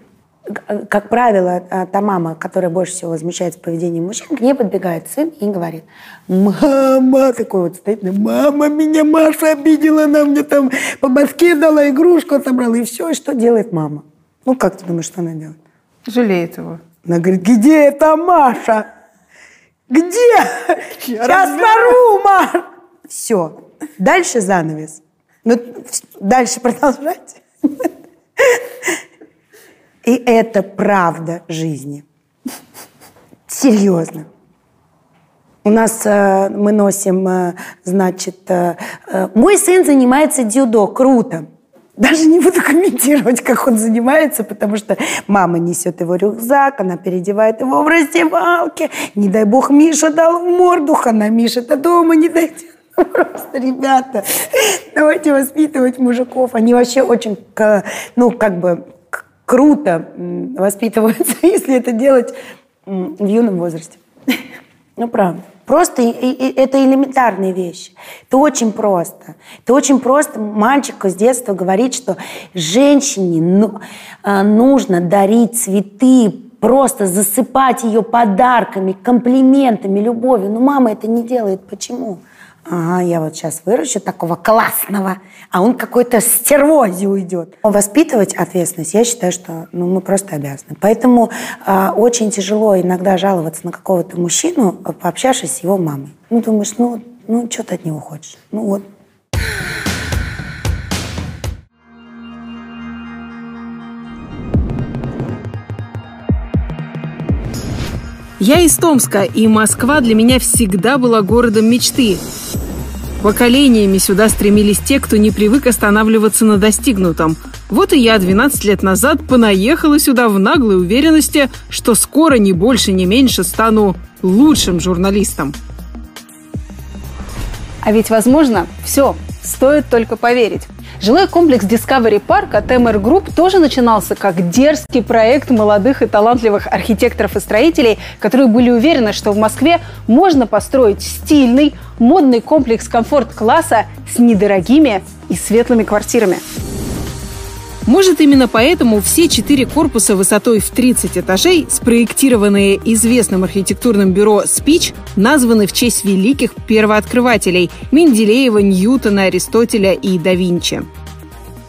как правило, а, та мама, которая больше всего возмущается поведением мужчин, к ней подбегает сын и говорит, мама, такой вот стоит, мама, меня Маша обидела, она мне там по башке дала, игрушку отобрала, и все, и что делает мама? Ну, как ты думаешь, что она делает? Жалеет его. Она говорит, где эта Маша? Где? Сейчас порву, Маша. Все. Дальше занавес. Ну, дальше продолжать. И это правда жизни. Серьезно. У нас э, мы носим, э, значит, э, мой сын занимается дзюдо, круто. Даже не буду комментировать, как он занимается, потому что мама несет его рюкзак, она переодевает его в раздевалке. Не дай бог, Миша дал в морду, хана Миша-то дома не дойдет. Просто, ребята, давайте воспитывать мужиков. Они вообще очень, ну, как бы круто воспитываются, если это делать в юном возрасте. Ну, правда. Просто и- и- это элементарные вещи. Это очень просто. Это очень просто мальчику с детства говорить, что женщине ну, а, нужно дарить цветы, просто засыпать ее подарками, комплиментами, любовью. Но мама это не делает. Почему? Ага, я вот сейчас выращу такого классного, а он какой-то стервози уйдет. Воспитывать ответственность, я считаю, что ну, мы просто обязаны. Поэтому а, очень тяжело иногда жаловаться на какого-то мужчину, пообщавшись с его мамой. Ну, думаешь, ну, ну что ты от него хочешь? Ну вот. Я из Томска, и Москва для меня всегда была городом мечты. Поколениями сюда стремились те, кто не привык останавливаться на достигнутом. Вот и я 12 лет назад понаехала сюда в наглой уверенности, что скоро ни больше, ни меньше стану лучшим журналистом. А ведь, возможно, все, стоит только поверить. Жилой комплекс Discovery Park от MR Group тоже начинался как дерзкий проект молодых и талантливых архитекторов и строителей, которые были уверены, что в Москве можно построить стильный, модный комплекс комфорт-класса с недорогими и светлыми квартирами. Может, именно поэтому все четыре корпуса высотой в 30 этажей, спроектированные известным архитектурным бюро «Спич», названы в честь великих первооткрывателей – Менделеева, Ньютона, Аристотеля и да Винчи.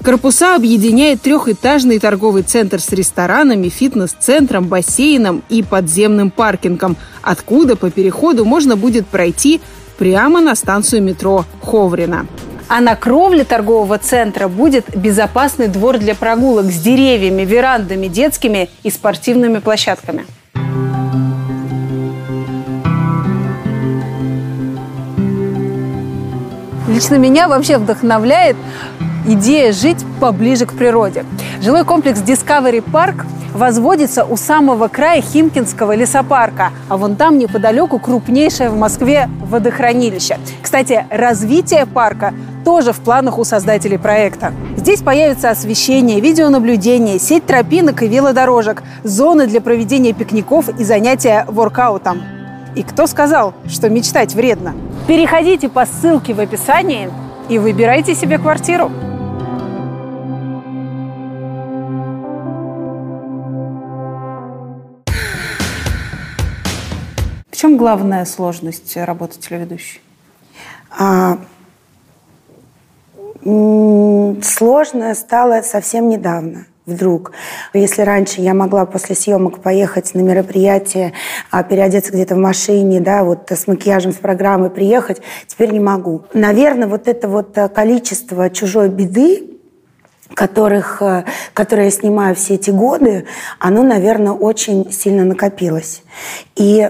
Корпуса объединяет трехэтажный торговый центр с ресторанами, фитнес-центром, бассейном и подземным паркингом, откуда по переходу можно будет пройти прямо на станцию метро Ховрина. А на кровле торгового центра будет безопасный двор для прогулок с деревьями, верандами, детскими и спортивными площадками. Лично меня вообще вдохновляет идея жить поближе к природе. Жилой комплекс Discovery Park возводится у самого края Химкинского лесопарка, а вон там неподалеку крупнейшее в Москве водохранилище. Кстати, развитие парка тоже в планах у создателей проекта. Здесь появится освещение, видеонаблюдение, сеть тропинок и велодорожек, зоны для проведения пикников и занятия воркаутом. И кто сказал, что мечтать вредно? Переходите по ссылке в описании и выбирайте себе квартиру. В чем главная сложность работы телеведущей? А, Сложно стало совсем недавно вдруг. Если раньше я могла после съемок поехать на мероприятие, а, переодеться где-то в машине, да, вот с макияжем, с программой приехать, теперь не могу. Наверное, вот это вот э, количество чужой беды, которых, э, которые я снимаю все эти годы, оно, наверное, очень сильно накопилось. И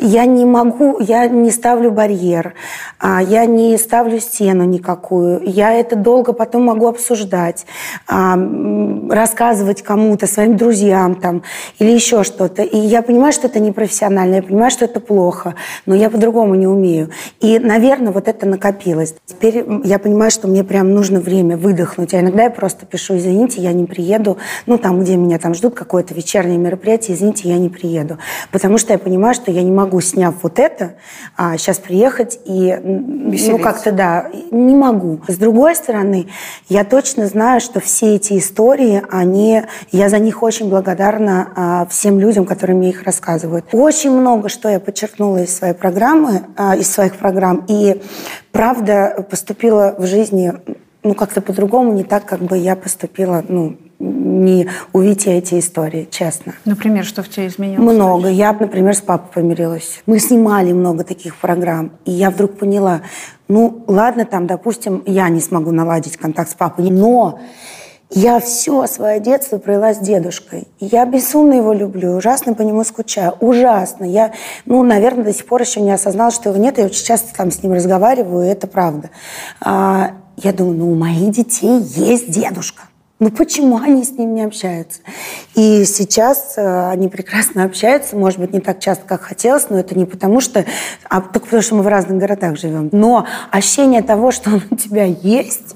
я не могу, я не ставлю барьер, а, я не ставлю стену никакую. Я это долго потом могу обсуждать, а, рассказывать кому-то, своим друзьям там, или еще что-то. И я понимаю, что это непрофессионально, я понимаю, что это плохо, но я по-другому не умею. И, наверное, вот это накопилось. Теперь я понимаю, что мне прям нужно время выдохнуть. А иногда я просто пишу, извините, я не приеду. Ну, там, где меня там ждут, какое-то вечернее мероприятие, извините, я не приеду. Потому что я понимаю, что я не могу, сняв вот это, а, сейчас приехать и, ну, Веселиться. как-то, да, не могу. С другой стороны, я точно знаю, что все эти истории, они, я за них очень благодарна а, всем людям, которые мне их рассказывают. Очень много, что я подчеркнула из своей программы, а, из своих программ, и правда поступила в жизни ну, как-то по-другому, не так, как бы я поступила, ну, не увидя эти истории, честно. Например, что в тебе изменилось? Много. Я, например, с папой помирилась. Мы снимали много таких программ. И я вдруг поняла, ну, ладно, там, допустим, я не смогу наладить контакт с папой, но я все свое детство провела с дедушкой. Я безумно его люблю, ужасно по нему скучаю. Ужасно. Я, ну, наверное, до сих пор еще не осознала, что его нет. Я очень часто там с ним разговариваю, и это правда. А, я думаю, ну, у моих детей есть дедушка. Ну почему они с ним не общаются? И сейчас э, они прекрасно общаются, может быть, не так часто, как хотелось, но это не потому что, а только потому что мы в разных городах живем. Но ощущение того, что он у тебя есть,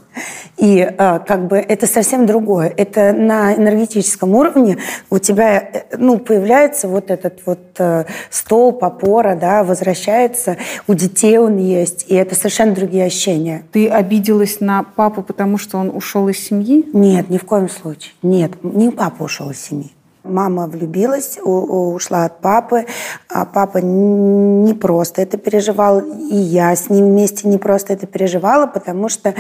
и э, как бы это совсем другое. Это на энергетическом уровне у тебя э, ну, появляется вот этот вот э, столб, опора, да, возвращается, у детей он есть, и это совершенно другие ощущения. Ты обиделась на папу, потому что он ушел из семьи? Нет, ни в коем случае. Нет, не папа ушел из семьи. Мама влюбилась, ушла от папы, а папа не просто это переживал, и я с ним вместе не просто это переживала, потому что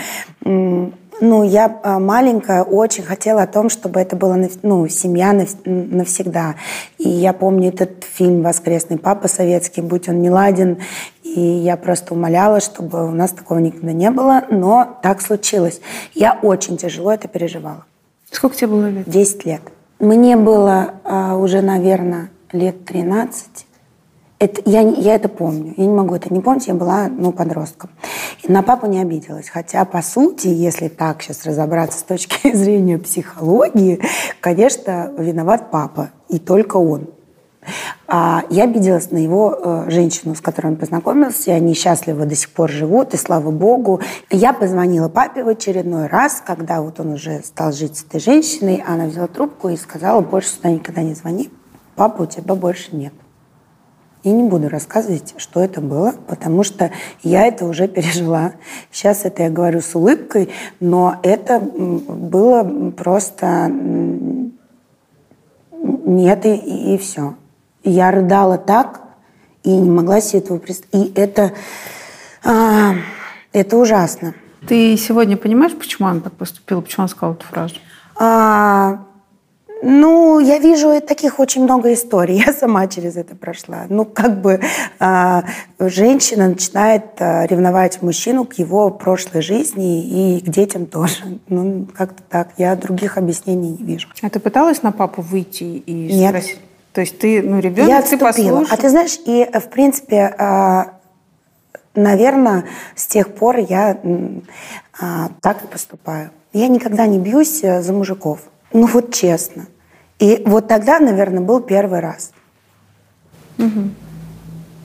ну, я а, маленькая очень хотела о том, чтобы это была ну, семья нав- навсегда. И я помню этот фильм «Воскресный папа» советский, «Будь он не ладен», и я просто умоляла, чтобы у нас такого никогда не было, но так случилось. Я очень тяжело это переживала. Сколько тебе было лет? 10 лет. Мне было а, уже, наверное, лет 13. Это, я, я это помню. Я не могу это не помнить. Я была ну, подростком. И на папу не обиделась. Хотя, по сути, если так сейчас разобраться с точки зрения психологии, конечно, виноват папа. И только он. А я обиделась на его э, женщину, с которой он познакомился, и они счастливо до сих пор живут, и слава богу. Я позвонила папе в очередной раз, когда вот он уже стал жить с этой женщиной, она взяла трубку и сказала, больше сюда никогда не звони, папа у тебя больше нет. И не буду рассказывать, что это было, потому что я это уже пережила. Сейчас это я говорю с улыбкой, но это было просто нет и, все. Я рыдала так и не могла себе этого представить. И это, а, это ужасно. Ты сегодня понимаешь, почему он так поступил, почему он сказал эту фразу? А, ну, я вижу таких очень много историй. Я сама через это прошла. Ну, как бы а, женщина начинает а, ревновать мужчину к его прошлой жизни и к детям тоже. Ну, как-то так. Я других объяснений не вижу. А ты пыталась на папу выйти и Нет. спросить? То есть ты, ну, ребенок, Я ты отступила. послушал. А ты знаешь, и, э, в принципе, наверное, с тех пор я а, так и поступаю. Я никогда не бьюсь э, за мужиков. Ну вот честно. И вот тогда, наверное, был первый раз.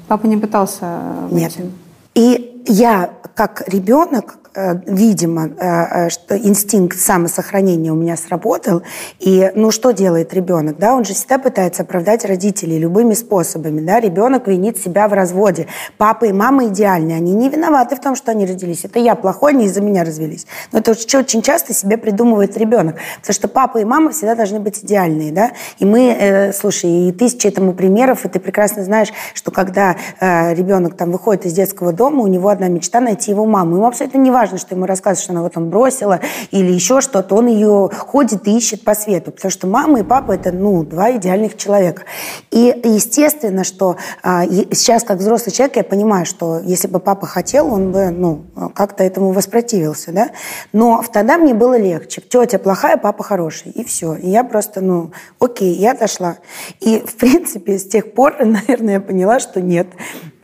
Папа не пытался Нет. выйти? И я, как ребенок, э, видимо, э, э, что инстинкт самосохранения у меня сработал. И, ну, что делает ребенок, да? Он же всегда пытается оправдать родителей любыми способами, да? Ребенок винит себя в разводе. Папа и мама идеальные, они не виноваты в том, что они родились. Это я плохой, они из-за меня развелись. Но это очень часто себе придумывает ребенок. Потому что папа и мама всегда должны быть идеальные, да? И мы, э, слушай, и тысячи этому примеров, и ты прекрасно знаешь, что когда э, ребенок там выходит из детского дома, у него одна мечта найти его маму. Ему абсолютно не важно, что ему рассказывают, что она его там бросила или еще что-то. Он ее ходит и ищет по свету. Потому что мама и папа – это, ну, два идеальных человека. И естественно, что э, сейчас, как взрослый человек, я понимаю, что если бы папа хотел, он бы, ну, как-то этому воспротивился, да? Но тогда мне было легче. Тетя плохая, папа хороший. И все. И я просто, ну, окей, я дошла. И, в принципе, с тех пор, наверное, я поняла, что нет,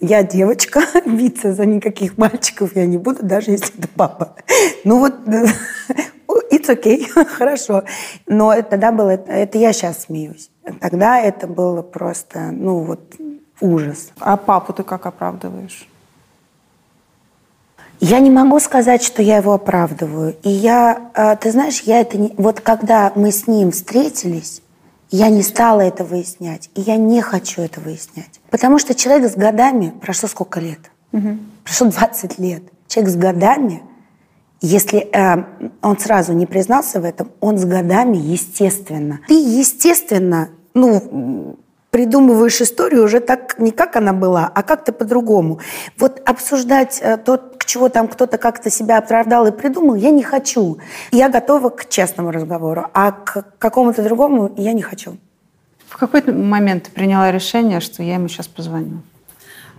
я девочка, биться за никаких мальчиков я не буду, даже если это папа. Ну вот, it's okay, хорошо. Но тогда было, это я сейчас смеюсь. Тогда это было просто, ну вот, ужас. А папу ты как оправдываешь? Я не могу сказать, что я его оправдываю. И я, а, ты знаешь, я это не... Вот когда мы с ним встретились, я не стала это выяснять. И я не хочу это выяснять. Потому что человек с годами... Прошло сколько лет? Угу. Прошло 20 лет. Человек с годами, если э, он сразу не признался в этом, он с годами, естественно. Ты, естественно, ну, придумываешь историю уже так, не как она была, а как-то по-другому. Вот обсуждать э, то, к чего там кто-то как-то себя оправдал и придумал, я не хочу. Я готова к честному разговору, а к какому-то другому я не хочу. В какой момент ты приняла решение, что я ему сейчас позвоню?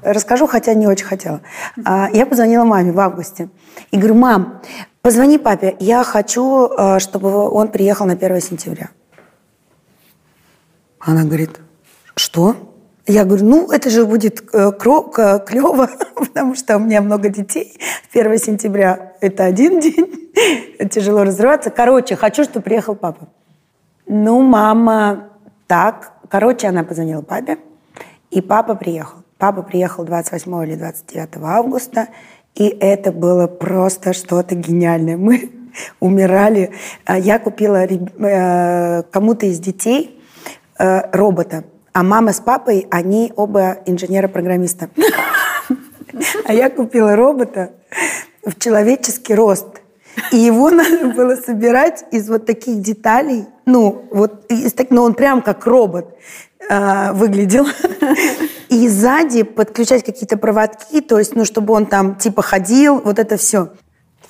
Расскажу, хотя не очень хотела. А, я позвонила маме в августе и говорю, мам, позвони папе, я хочу, э, чтобы он приехал на 1 сентября. Она говорит, что? Я говорю, ну, это же будет э, клево, потому что у меня много детей. 1 сентября – это один день, тяжело разрываться. Короче, хочу, чтобы приехал папа. Ну, мама, так. Короче, она позвонила папе, и папа приехал. Папа приехал 28 или 29 августа, и это было просто что-то гениальное. Мы умирали. А я купила э, кому-то из детей э, робота – а мама с папой, они оба инженеры-программисты. А я купила робота в человеческий рост. И его надо было собирать из вот таких деталей. Ну, вот, из, но он прям как робот э, выглядел. И сзади подключать какие-то проводки, то есть, ну, чтобы он там типа ходил, вот это все.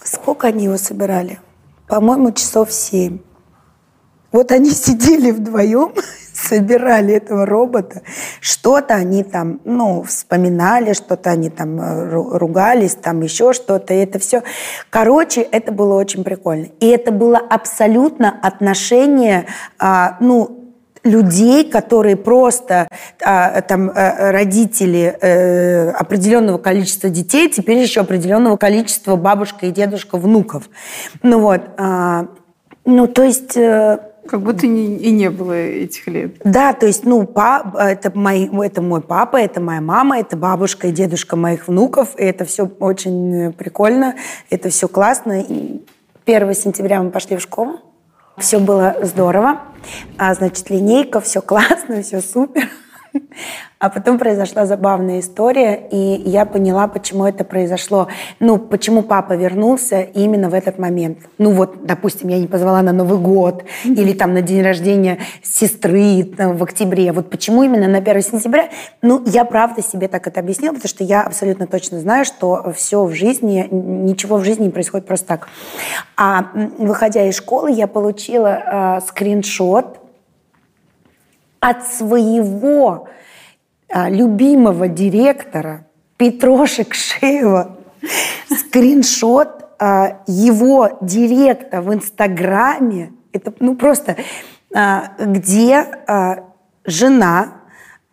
Сколько они его собирали? По-моему, часов семь. Вот они сидели вдвоем, собирали этого робота. Что-то они там, ну, вспоминали, что-то они там э, ругались, там еще что-то. Это все. Короче, это было очень прикольно. И это было абсолютно отношение, а, ну, людей, которые просто а, там а, родители э, определенного количества детей, теперь еще определенного количества бабушка и дедушка внуков. Ну вот, а, ну то есть э, как будто не, и не было этих лет. Да, то есть, ну, пап, это, мои, это мой папа, это моя мама, это бабушка и дедушка моих внуков. И это все очень прикольно, это все классно. И 1 сентября мы пошли в школу. Все было здорово. А, значит, линейка, все классно, все супер. А потом произошла забавная история, и я поняла, почему это произошло. Ну, почему папа вернулся именно в этот момент. Ну вот, допустим, я не позвала на Новый год mm-hmm. или там на день рождения сестры там, в октябре. Вот почему именно на 1 сентября? Ну, я правда себе так это объяснила, потому что я абсолютно точно знаю, что все в жизни, ничего в жизни не происходит просто так. А выходя из школы, я получила э, скриншот от своего а, любимого директора Петроши Кшеева скриншот а, его директа в Инстаграме. Это ну просто а, где жена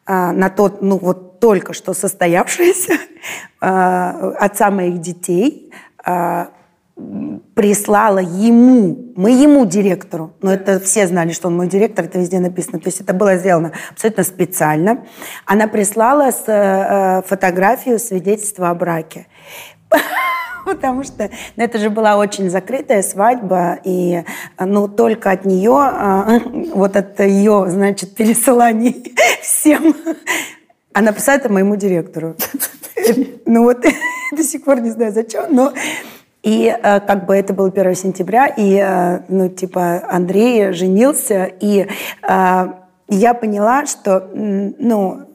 на тот, ну вот только что состоявшаяся отца моих детей прислала ему, мы ему директору, но это все знали, что он мой директор, это везде написано, то есть это было сделано абсолютно специально. Она прислала с, э, фотографию свидетельства о браке. потому что ну, это же была очень закрытая свадьба, и ну, только от нее, а, вот от ее, значит, пересыланий всем, она писала это моему директору. Ну вот, до сих пор не знаю зачем, но и э, как бы это было 1 сентября, и, э, ну, типа, Андрей женился, и э, я поняла, что, ну,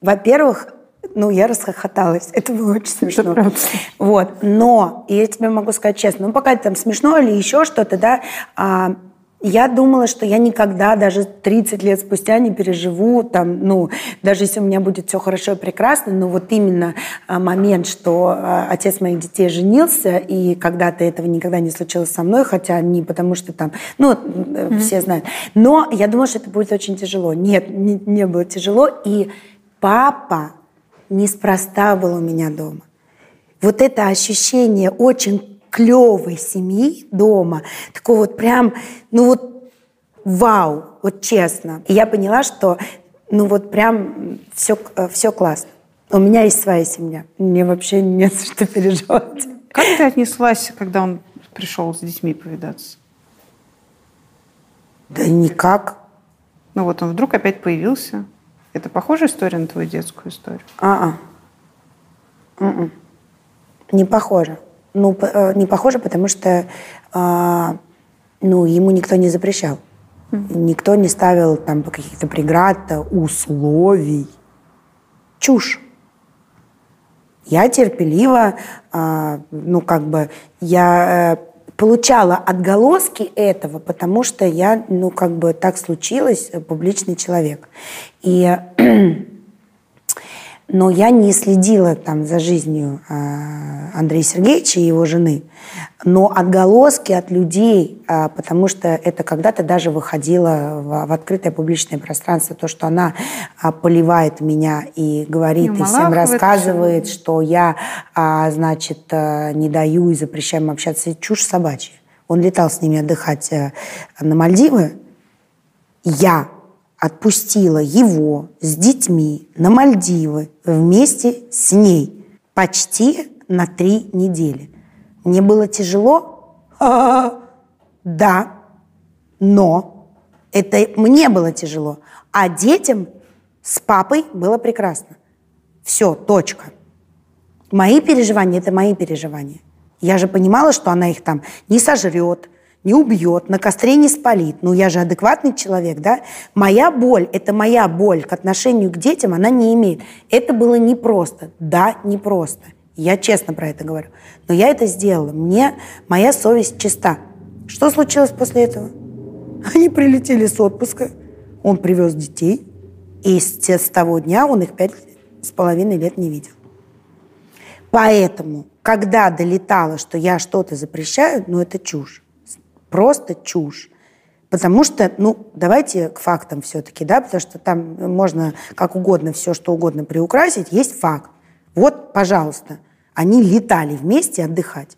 во-первых, ну, я расхохоталась. Это было очень смешно. Вот. Но, и я тебе могу сказать честно, ну, пока это там смешно или еще что-то, да, а, я думала, что я никогда, даже 30 лет спустя, не переживу, там, ну, даже если у меня будет все хорошо и прекрасно, но вот именно а, момент, что а, отец моих детей женился, и когда-то этого никогда не случилось со мной, хотя не потому что там, ну, mm-hmm. все знают. Но я думала, что это будет очень тяжело. Нет, не, не было тяжело. И папа неспроста был у меня дома. Вот это ощущение очень клевой семьи дома, такого вот прям, ну вот вау, вот честно. И я поняла, что ну вот прям все, все классно. У меня есть своя семья. Мне вообще нет что переживать. Как ты отнеслась, когда он пришел с детьми повидаться? Да никак. Ну вот он вдруг опять появился. Это похожая история на твою детскую историю? А-а. М-м. Не похоже. Ну, э, не похоже, потому что а, ну, ему никто не запрещал. Mm-hmm. Никто не ставил там каких-то преград, условий. Чушь. Я терпеливо, а, ну, как бы, я э, получала отголоски этого, потому что я, ну, как бы так случилось, публичный человек. И но я не следила там за жизнью э, Андрея Сергеевича и его жены, но отголоски от людей, э, потому что это когда-то даже выходило в, открытое публичное пространство, то, что она э, поливает меня и говорит, и, и всем рассказывает, что я, значит, э, не даю и запрещаю им общаться, чушь собачья. Он летал с ними отдыхать э, на Мальдивы, я отпустила его с детьми на Мальдивы вместе с ней почти на три недели. Мне было тяжело? Да, но это мне было тяжело. А детям с папой было прекрасно. Все, точка. Мои переживания – это мои переживания. Я же понимала, что она их там не сожрет, не убьет, на костре не спалит. Ну, я же адекватный человек, да? Моя боль, это моя боль к отношению к детям, она не имеет. Это было непросто. Да, непросто. Я честно про это говорю. Но я это сделала. Мне моя совесть чиста. Что случилось после этого? Они прилетели с отпуска. Он привез детей. И с, того дня он их пять с половиной лет не видел. Поэтому, когда долетало, что я что-то запрещаю, ну, это чушь. Просто чушь. Потому что, ну, давайте к фактам все-таки, да, потому что там можно как угодно все, что угодно приукрасить, есть факт. Вот, пожалуйста, они летали вместе отдыхать.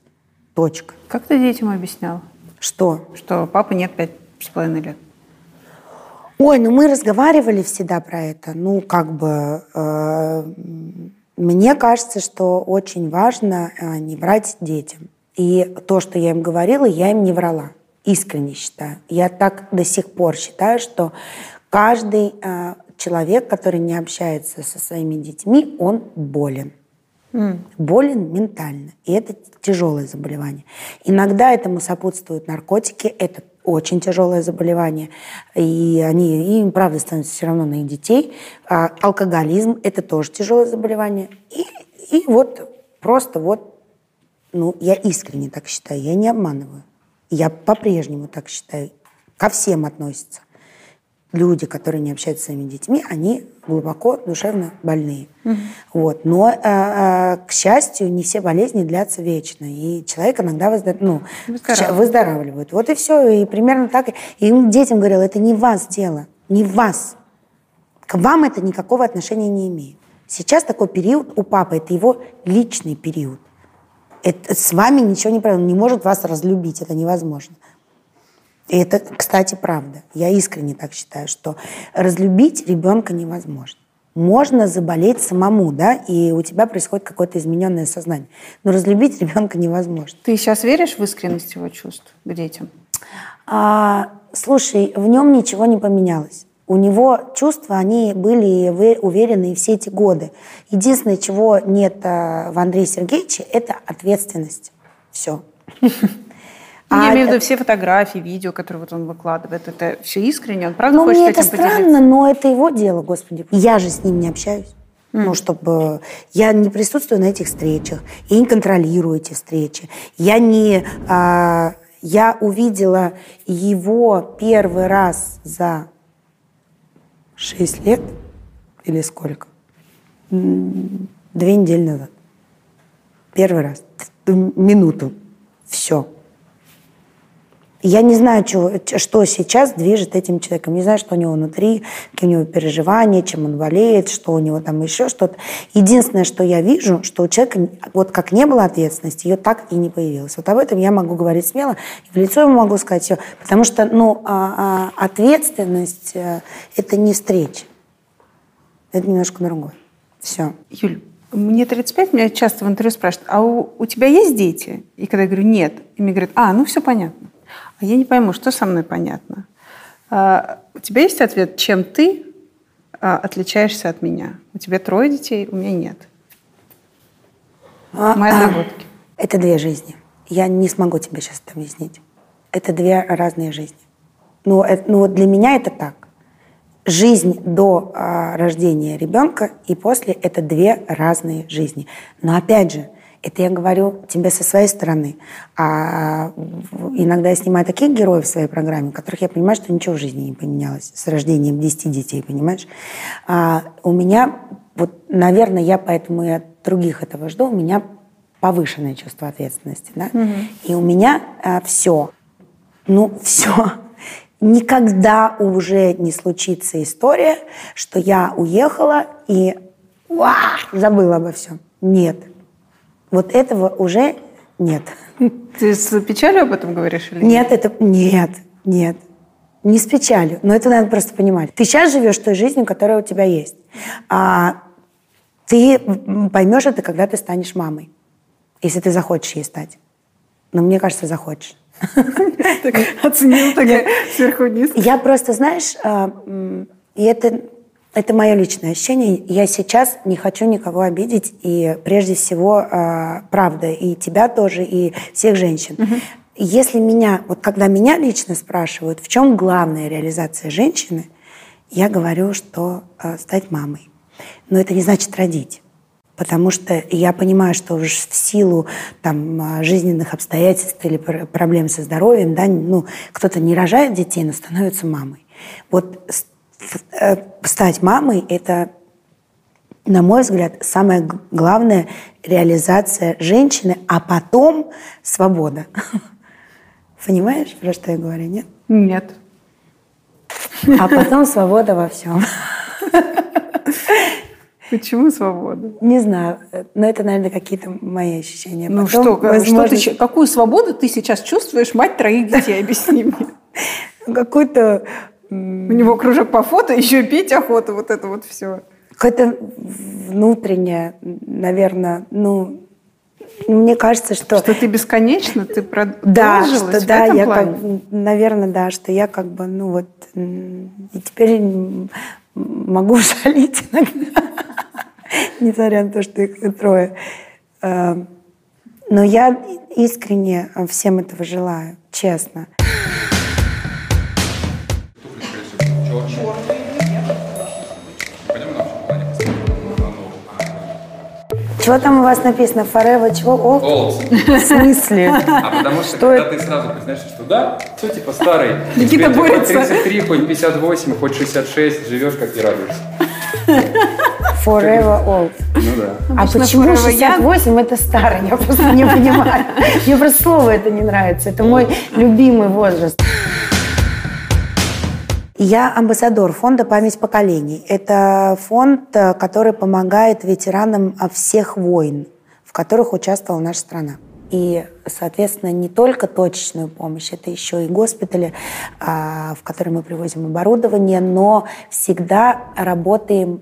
Точка. Как ты детям объяснял? Что? Что папа нет пять с половиной лет. Ой, ну мы разговаривали всегда про это. Ну, как бы... Э, мне кажется, что очень важно э, не врать детям. И то, что я им говорила, я им не врала искренне считаю. Я так до сих пор считаю, что каждый э, человек, который не общается со своими детьми, он болен. Mm. Болен ментально. И это тяжелое заболевание. Иногда этому сопутствуют наркотики. Это очень тяжелое заболевание. И они, им, правда, становятся все равно на их детей. А алкоголизм – это тоже тяжелое заболевание. И, и вот просто вот, ну, я искренне так считаю, я не обманываю. Я по-прежнему так считаю. Ко всем относятся. Люди, которые не общаются с своими детьми, они глубоко душевно больные. Угу. Вот. Но, э, э, к счастью, не все болезни длятся вечно. И человек иногда выздор... ну, выздоравливает. выздоравливает. Вот и все. И примерно так. И детям говорила, это не вас дело, не вас. К вам это никакого отношения не имеет. Сейчас такой период у папы, это его личный период. Это, с вами ничего не правильно. Он не может вас разлюбить. Это невозможно. И это, кстати, правда. Я искренне так считаю, что разлюбить ребенка невозможно. можно заболеть самому, да, и у тебя происходит какое-то измененное сознание. Но разлюбить ребенка невозможно. Ты сейчас веришь в искренность его чувств к детям? А, слушай, в нем ничего не поменялось. У него чувства, они были уверены все эти годы. Единственное, чего нет а, в Андрее Сергеевиче, это ответственность. Все. Я А имею в виду это- все фотографии, видео, которые вот он выкладывает. Это все искренне, он правда Ну, хочет мне это этим поделиться? странно, но это его дело, господи. Я же с ним не общаюсь. Ну, чтобы... Я не присутствую на этих встречах. Я не контролирую эти встречи. Я не... а, я увидела его первый раз за шесть лет или сколько? Две недели назад. Первый раз. Минуту. Все. Я не знаю, чего, что сейчас движет этим человеком. Не знаю, что у него внутри, какие у него переживания, чем он болеет, что у него там еще что-то. Единственное, что я вижу, что у человека, вот как не было ответственности, ее так и не появилось. Вот об этом я могу говорить смело, и в лицо ему могу сказать все. Потому что, ну, а- а ответственность э, – это не встреча. Это немножко другое. Все. Юль, мне 35, меня часто в интервью спрашивают, а у, у тебя есть дети? И когда я говорю, нет, и мне говорят, а, ну все понятно. А я не пойму, что со мной понятно. А, у тебя есть ответ, чем ты а, отличаешься от меня? У тебя трое детей, у меня нет. А, Мои доработки. Это две жизни. Я не смогу тебе сейчас это объяснить. Это две разные жизни. Ну, это- ну вот для меня это так. Жизнь до рождения ребенка и после – это две разные жизни. Но опять же, это я говорю тебе со своей стороны. А иногда я снимаю таких героев в своей программе, которых я понимаю, что ничего в жизни не поменялось с рождением 10 детей, понимаешь? А у меня, вот, наверное, я поэтому и от других этого жду, у меня повышенное чувство ответственности. Да? И у меня все, ну все, никогда уже не случится история, что я уехала и уа, забыла обо всем. Нет. Вот этого уже нет. Ты с печалью об этом говоришь или Нет, это... Нет, нет. Не с печалью. Но это надо просто понимать. Ты сейчас живешь той жизнью, которая у тебя есть. А ты поймешь это, когда ты станешь мамой. Если ты захочешь ей стать. Но мне кажется, захочешь. Оценил такая сверху вниз. Я просто, знаешь, а, и это, это мое личное ощущение. Я сейчас не хочу никого обидеть. И прежде всего, а, правда, и тебя тоже, и всех женщин. Если меня, вот когда меня лично спрашивают, в чем главная реализация женщины, я говорю, что а, стать мамой. Но это не значит родить. Потому что я понимаю, что уж в силу там, а, жизненных обстоятельств или пр- проблем со здоровьем, да, ну, кто-то не рожает детей, но становится мамой. Вот э, стать мамой – это, на мой взгляд, самая главная реализация женщины, а потом свобода. Понимаешь, про что я говорю, нет? Нет. А потом свобода во всем. Почему свобода? Не знаю, но это, наверное, какие-то мои ощущения. Ну Потом, что, как- что ты, возможно, какую свободу ты сейчас чувствуешь, мать троих детей? Объясни мне. какой-то У него кружок по фото, еще и пить охота, вот это вот все. какое-то внутреннее, наверное, ну, мне кажется, что... Что ты бесконечно, ты да, продолжилась что в да, я плане? как, наверное, да, что я как бы, ну вот, и теперь могу шалить иногда, несмотря на то, что их трое. Э, Но я искренне всем этого желаю, честно. Чего там у вас написано? Forever чего? Old? Old. В смысле? А потому что, Что когда это? ты сразу признаешь, что да, все типа старый. Никита Тебе, типа, борется. Хоть 33, хоть 58, хоть 66, живешь как и радуешься. Forever old. Ну да. А Обычно почему Forever 68 это старый? Я просто не понимаю. Мне просто слово это не нравится. Это мой любимый возраст. Я амбассадор фонда «Память поколений». Это фонд, э, который помогает ветеранам э, всех войн, в которых участвовала наша страна. И, соответственно, не только точечную помощь, это еще и госпитали, а, в которые мы привозим оборудование, но всегда работаем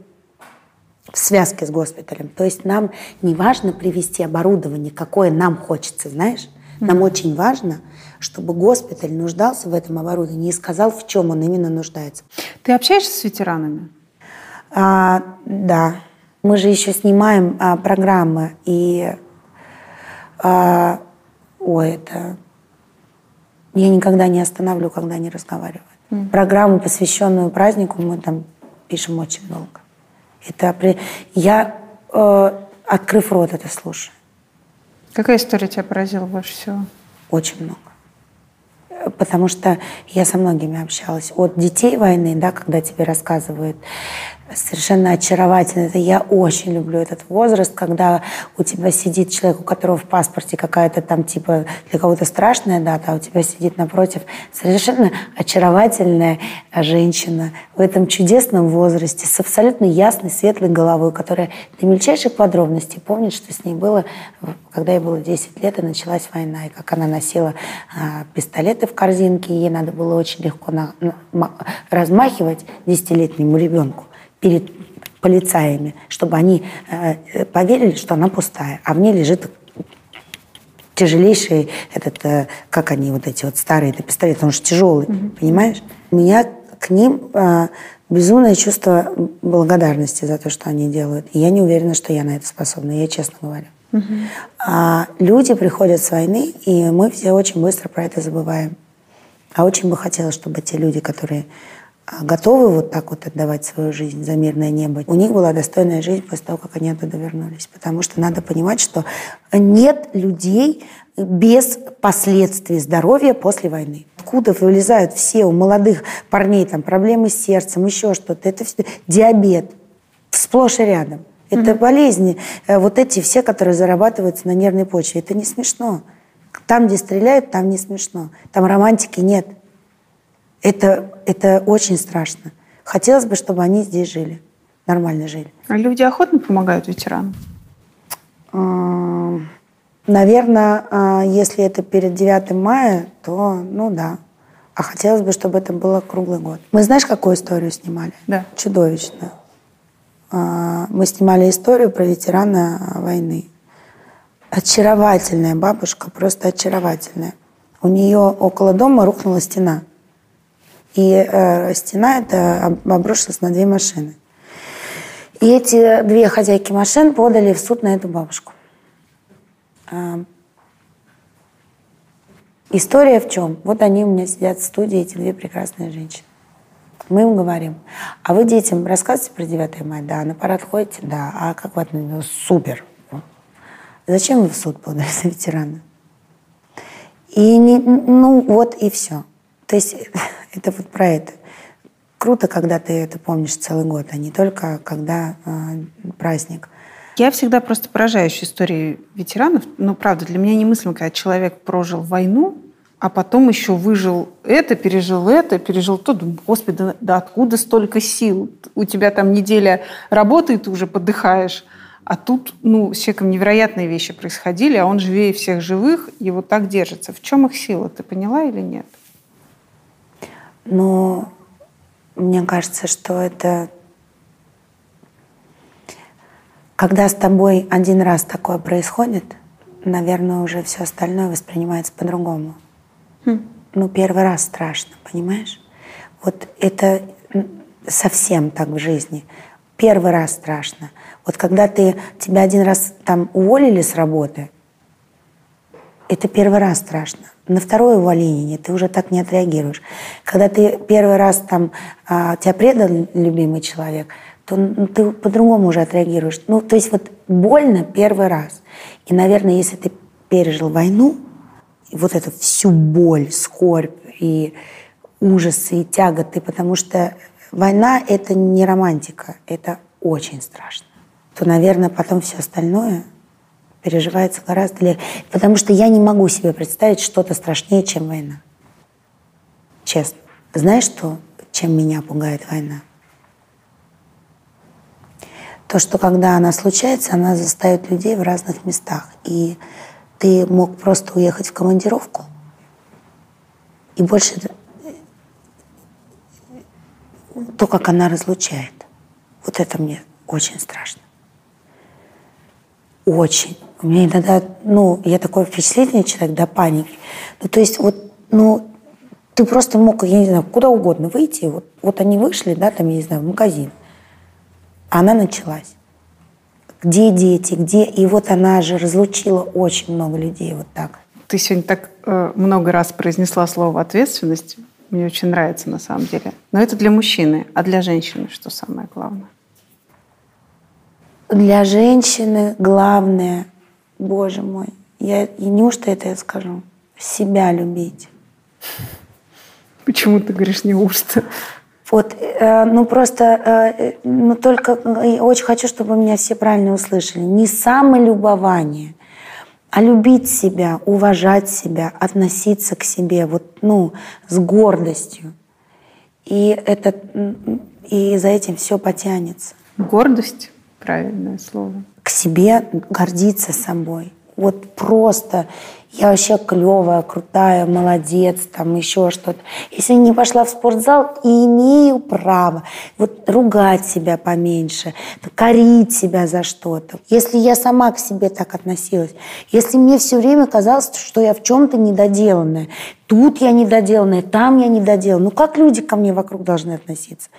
в связке с госпиталем. То есть нам не важно привести оборудование, какое нам хочется, знаешь? Нам очень важно, чтобы госпиталь нуждался в этом оборудовании и сказал, в чем он именно нуждается. Ты общаешься с ветеранами? А, да. Мы же еще снимаем а, программы, и а, ой, это я никогда не остановлю, когда они разговаривают. Mm. Программу, посвященную празднику, мы там пишем очень долго. Это я, э, открыв рот, это слушаю. Какая история тебя поразила больше всего? Очень много. Потому что я со многими общалась. От детей войны, да, когда тебе рассказывают, совершенно очаровательно. Это я очень люблю этот возраст, когда у тебя сидит человек, у которого в паспорте какая-то там типа для кого-то страшная дата, а у тебя сидит напротив совершенно очаровательная женщина в этом чудесном возрасте с абсолютно ясной, светлой головой, которая до мельчайших подробностей помнит, что с ней было, когда ей было 10 лет, и началась война, и как она носила а, пистолеты в корзинке, и ей надо было очень легко на, на, размахивать десятилетнему ребенку перед полицаями, чтобы они э, поверили, что она пустая, а в ней лежит тяжелейший этот, э, как они вот эти вот старые, это пистолет, он же тяжелый, mm-hmm. понимаешь? У меня к ним э, безумное чувство благодарности за то, что они делают. И я не уверена, что я на это способна, я честно говорю. Uh-huh. А люди приходят с войны, и мы все очень быстро про это забываем. А очень бы хотелось, чтобы те люди, которые готовы вот так вот отдавать свою жизнь за мирное небо, у них была достойная жизнь после того, как они оттуда вернулись. Потому что надо понимать, что нет людей без последствий здоровья после войны. Откуда вылезают все у молодых парней там проблемы с сердцем, еще что-то. Это все диабет сплошь и рядом. Это mm-hmm. болезни, э, вот эти все, которые зарабатываются на нервной почве. Это не смешно. Там, где стреляют, там не смешно. Там романтики нет. Это, это очень страшно. Хотелось бы, чтобы они здесь жили, нормально жили. А люди охотно помогают ветеранам? Наверное, а, если это перед 9 мая, то, ну да. А хотелось бы, чтобы это было круглый год. Мы знаешь, какую историю снимали? Да. Чудовищную. А, мы снимали историю про ветерана войны. Очаровательная бабушка, просто очаровательная. У нее около дома рухнула стена. И э, стена эта обрушилась на две машины. И эти две хозяйки машин подали в суд на эту бабушку. Э, история в чем? Вот они у меня сидят в студии, эти две прекрасные женщины. Мы им говорим, а вы детям рассказываете про 9 мая? Да. На парад ходите? Да. А как вы относитесь? Супер. Зачем вы в суд подали за ветерана? И не, ну вот и все. То есть это вот про это. Круто, когда ты это помнишь целый год, а не только когда э, праздник. Я всегда просто поражаюсь историей ветеранов. Ну, правда, для меня немыслимо, когда человек прожил войну, а потом еще выжил это, пережил это, пережил то. Думаю, Господи, да, да откуда столько сил? У тебя там неделя работы, и ты уже подыхаешь. А тут, ну, с человеком невероятные вещи происходили, а он живее всех живых и вот так держится. В чем их сила? Ты поняла или нет? Но мне кажется, что это... Когда с тобой один раз такое происходит, наверное, уже все остальное воспринимается по-другому. Хм. Ну, первый раз страшно, понимаешь? Вот это совсем так в жизни. Первый раз страшно. Вот когда ты, тебя один раз там уволили с работы, это первый раз страшно. На второе увольнение ты уже так не отреагируешь. Когда ты первый раз там а, тебя предал любимый человек, то ну, ты по-другому уже отреагируешь. Ну, то есть вот больно первый раз. И, наверное, если ты пережил войну, вот эту всю боль, скорбь и ужасы и тяготы, потому что война — это не романтика, это очень страшно, то, наверное, потом все остальное переживается гораздо легче. Потому что я не могу себе представить что-то страшнее, чем война. Честно. Знаешь, что, чем меня пугает война? То, что когда она случается, она заставит людей в разных местах. И ты мог просто уехать в командировку, и больше то, как она разлучает. Вот это мне очень страшно. Очень. У меня иногда, ну, я такой впечатлительный человек до паники. Ну, то есть вот, ну, ты просто мог, я не знаю, куда угодно выйти. Вот, вот они вышли, да, там, я не знаю, в магазин. А она началась. Где дети, где... И вот она же разлучила очень много людей вот так. Ты сегодня так э, много раз произнесла слово «ответственность». Мне очень нравится на самом деле. Но это для мужчины. А для женщины что самое главное? Для женщины главное, боже мой, я, и неужто это я скажу? Себя любить. Почему ты говоришь неужто? Вот, э, ну просто, э, ну только э, очень хочу, чтобы меня все правильно услышали. Не самолюбование, а любить себя, уважать себя, относиться к себе, вот, ну, с гордостью. И это, и за этим все потянется. Гордость? Правильное слово. К себе гордиться собой. Вот просто я вообще клевая, крутая, молодец, там еще что-то. Если не пошла в спортзал, имею право вот ругать себя поменьше, корить себя за что-то. Если я сама к себе так относилась, если мне все время казалось, что я в чем-то недоделанная, тут я недоделанная, там я недоделанная. Ну как люди ко мне вокруг должны относиться?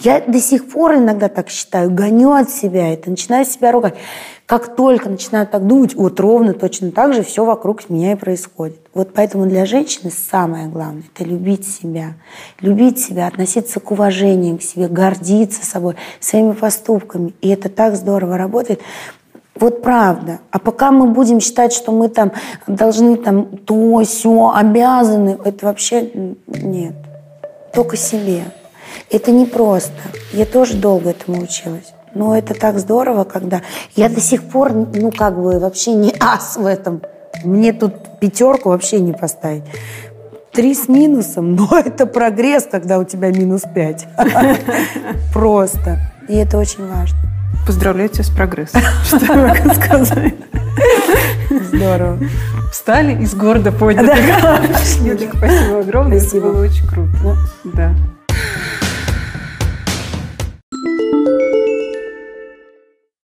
Я до сих пор иногда так считаю, гоню от себя это, начинаю себя ругать. Как только начинаю так думать, вот ровно точно так же все вокруг меня и происходит. Вот поэтому для женщины самое главное – это любить себя. Любить себя, относиться к уважению к себе, гордиться собой, своими поступками. И это так здорово работает. Вот правда. А пока мы будем считать, что мы там должны там то, все, обязаны, это вообще нет. Только себе. Это непросто. Я тоже долго этому училась. Но это так здорово, когда... Я до сих пор, ну, как бы, вообще не ас в этом. Мне тут пятерку вообще не поставить. Три с минусом, но это прогресс, когда у тебя минус пять. Просто. И это очень важно. Поздравляю тебя с прогрессом. Что я могу сказать? Здорово. Встали из города подняли. Да. Спасибо огромное. Это было очень круто. Да.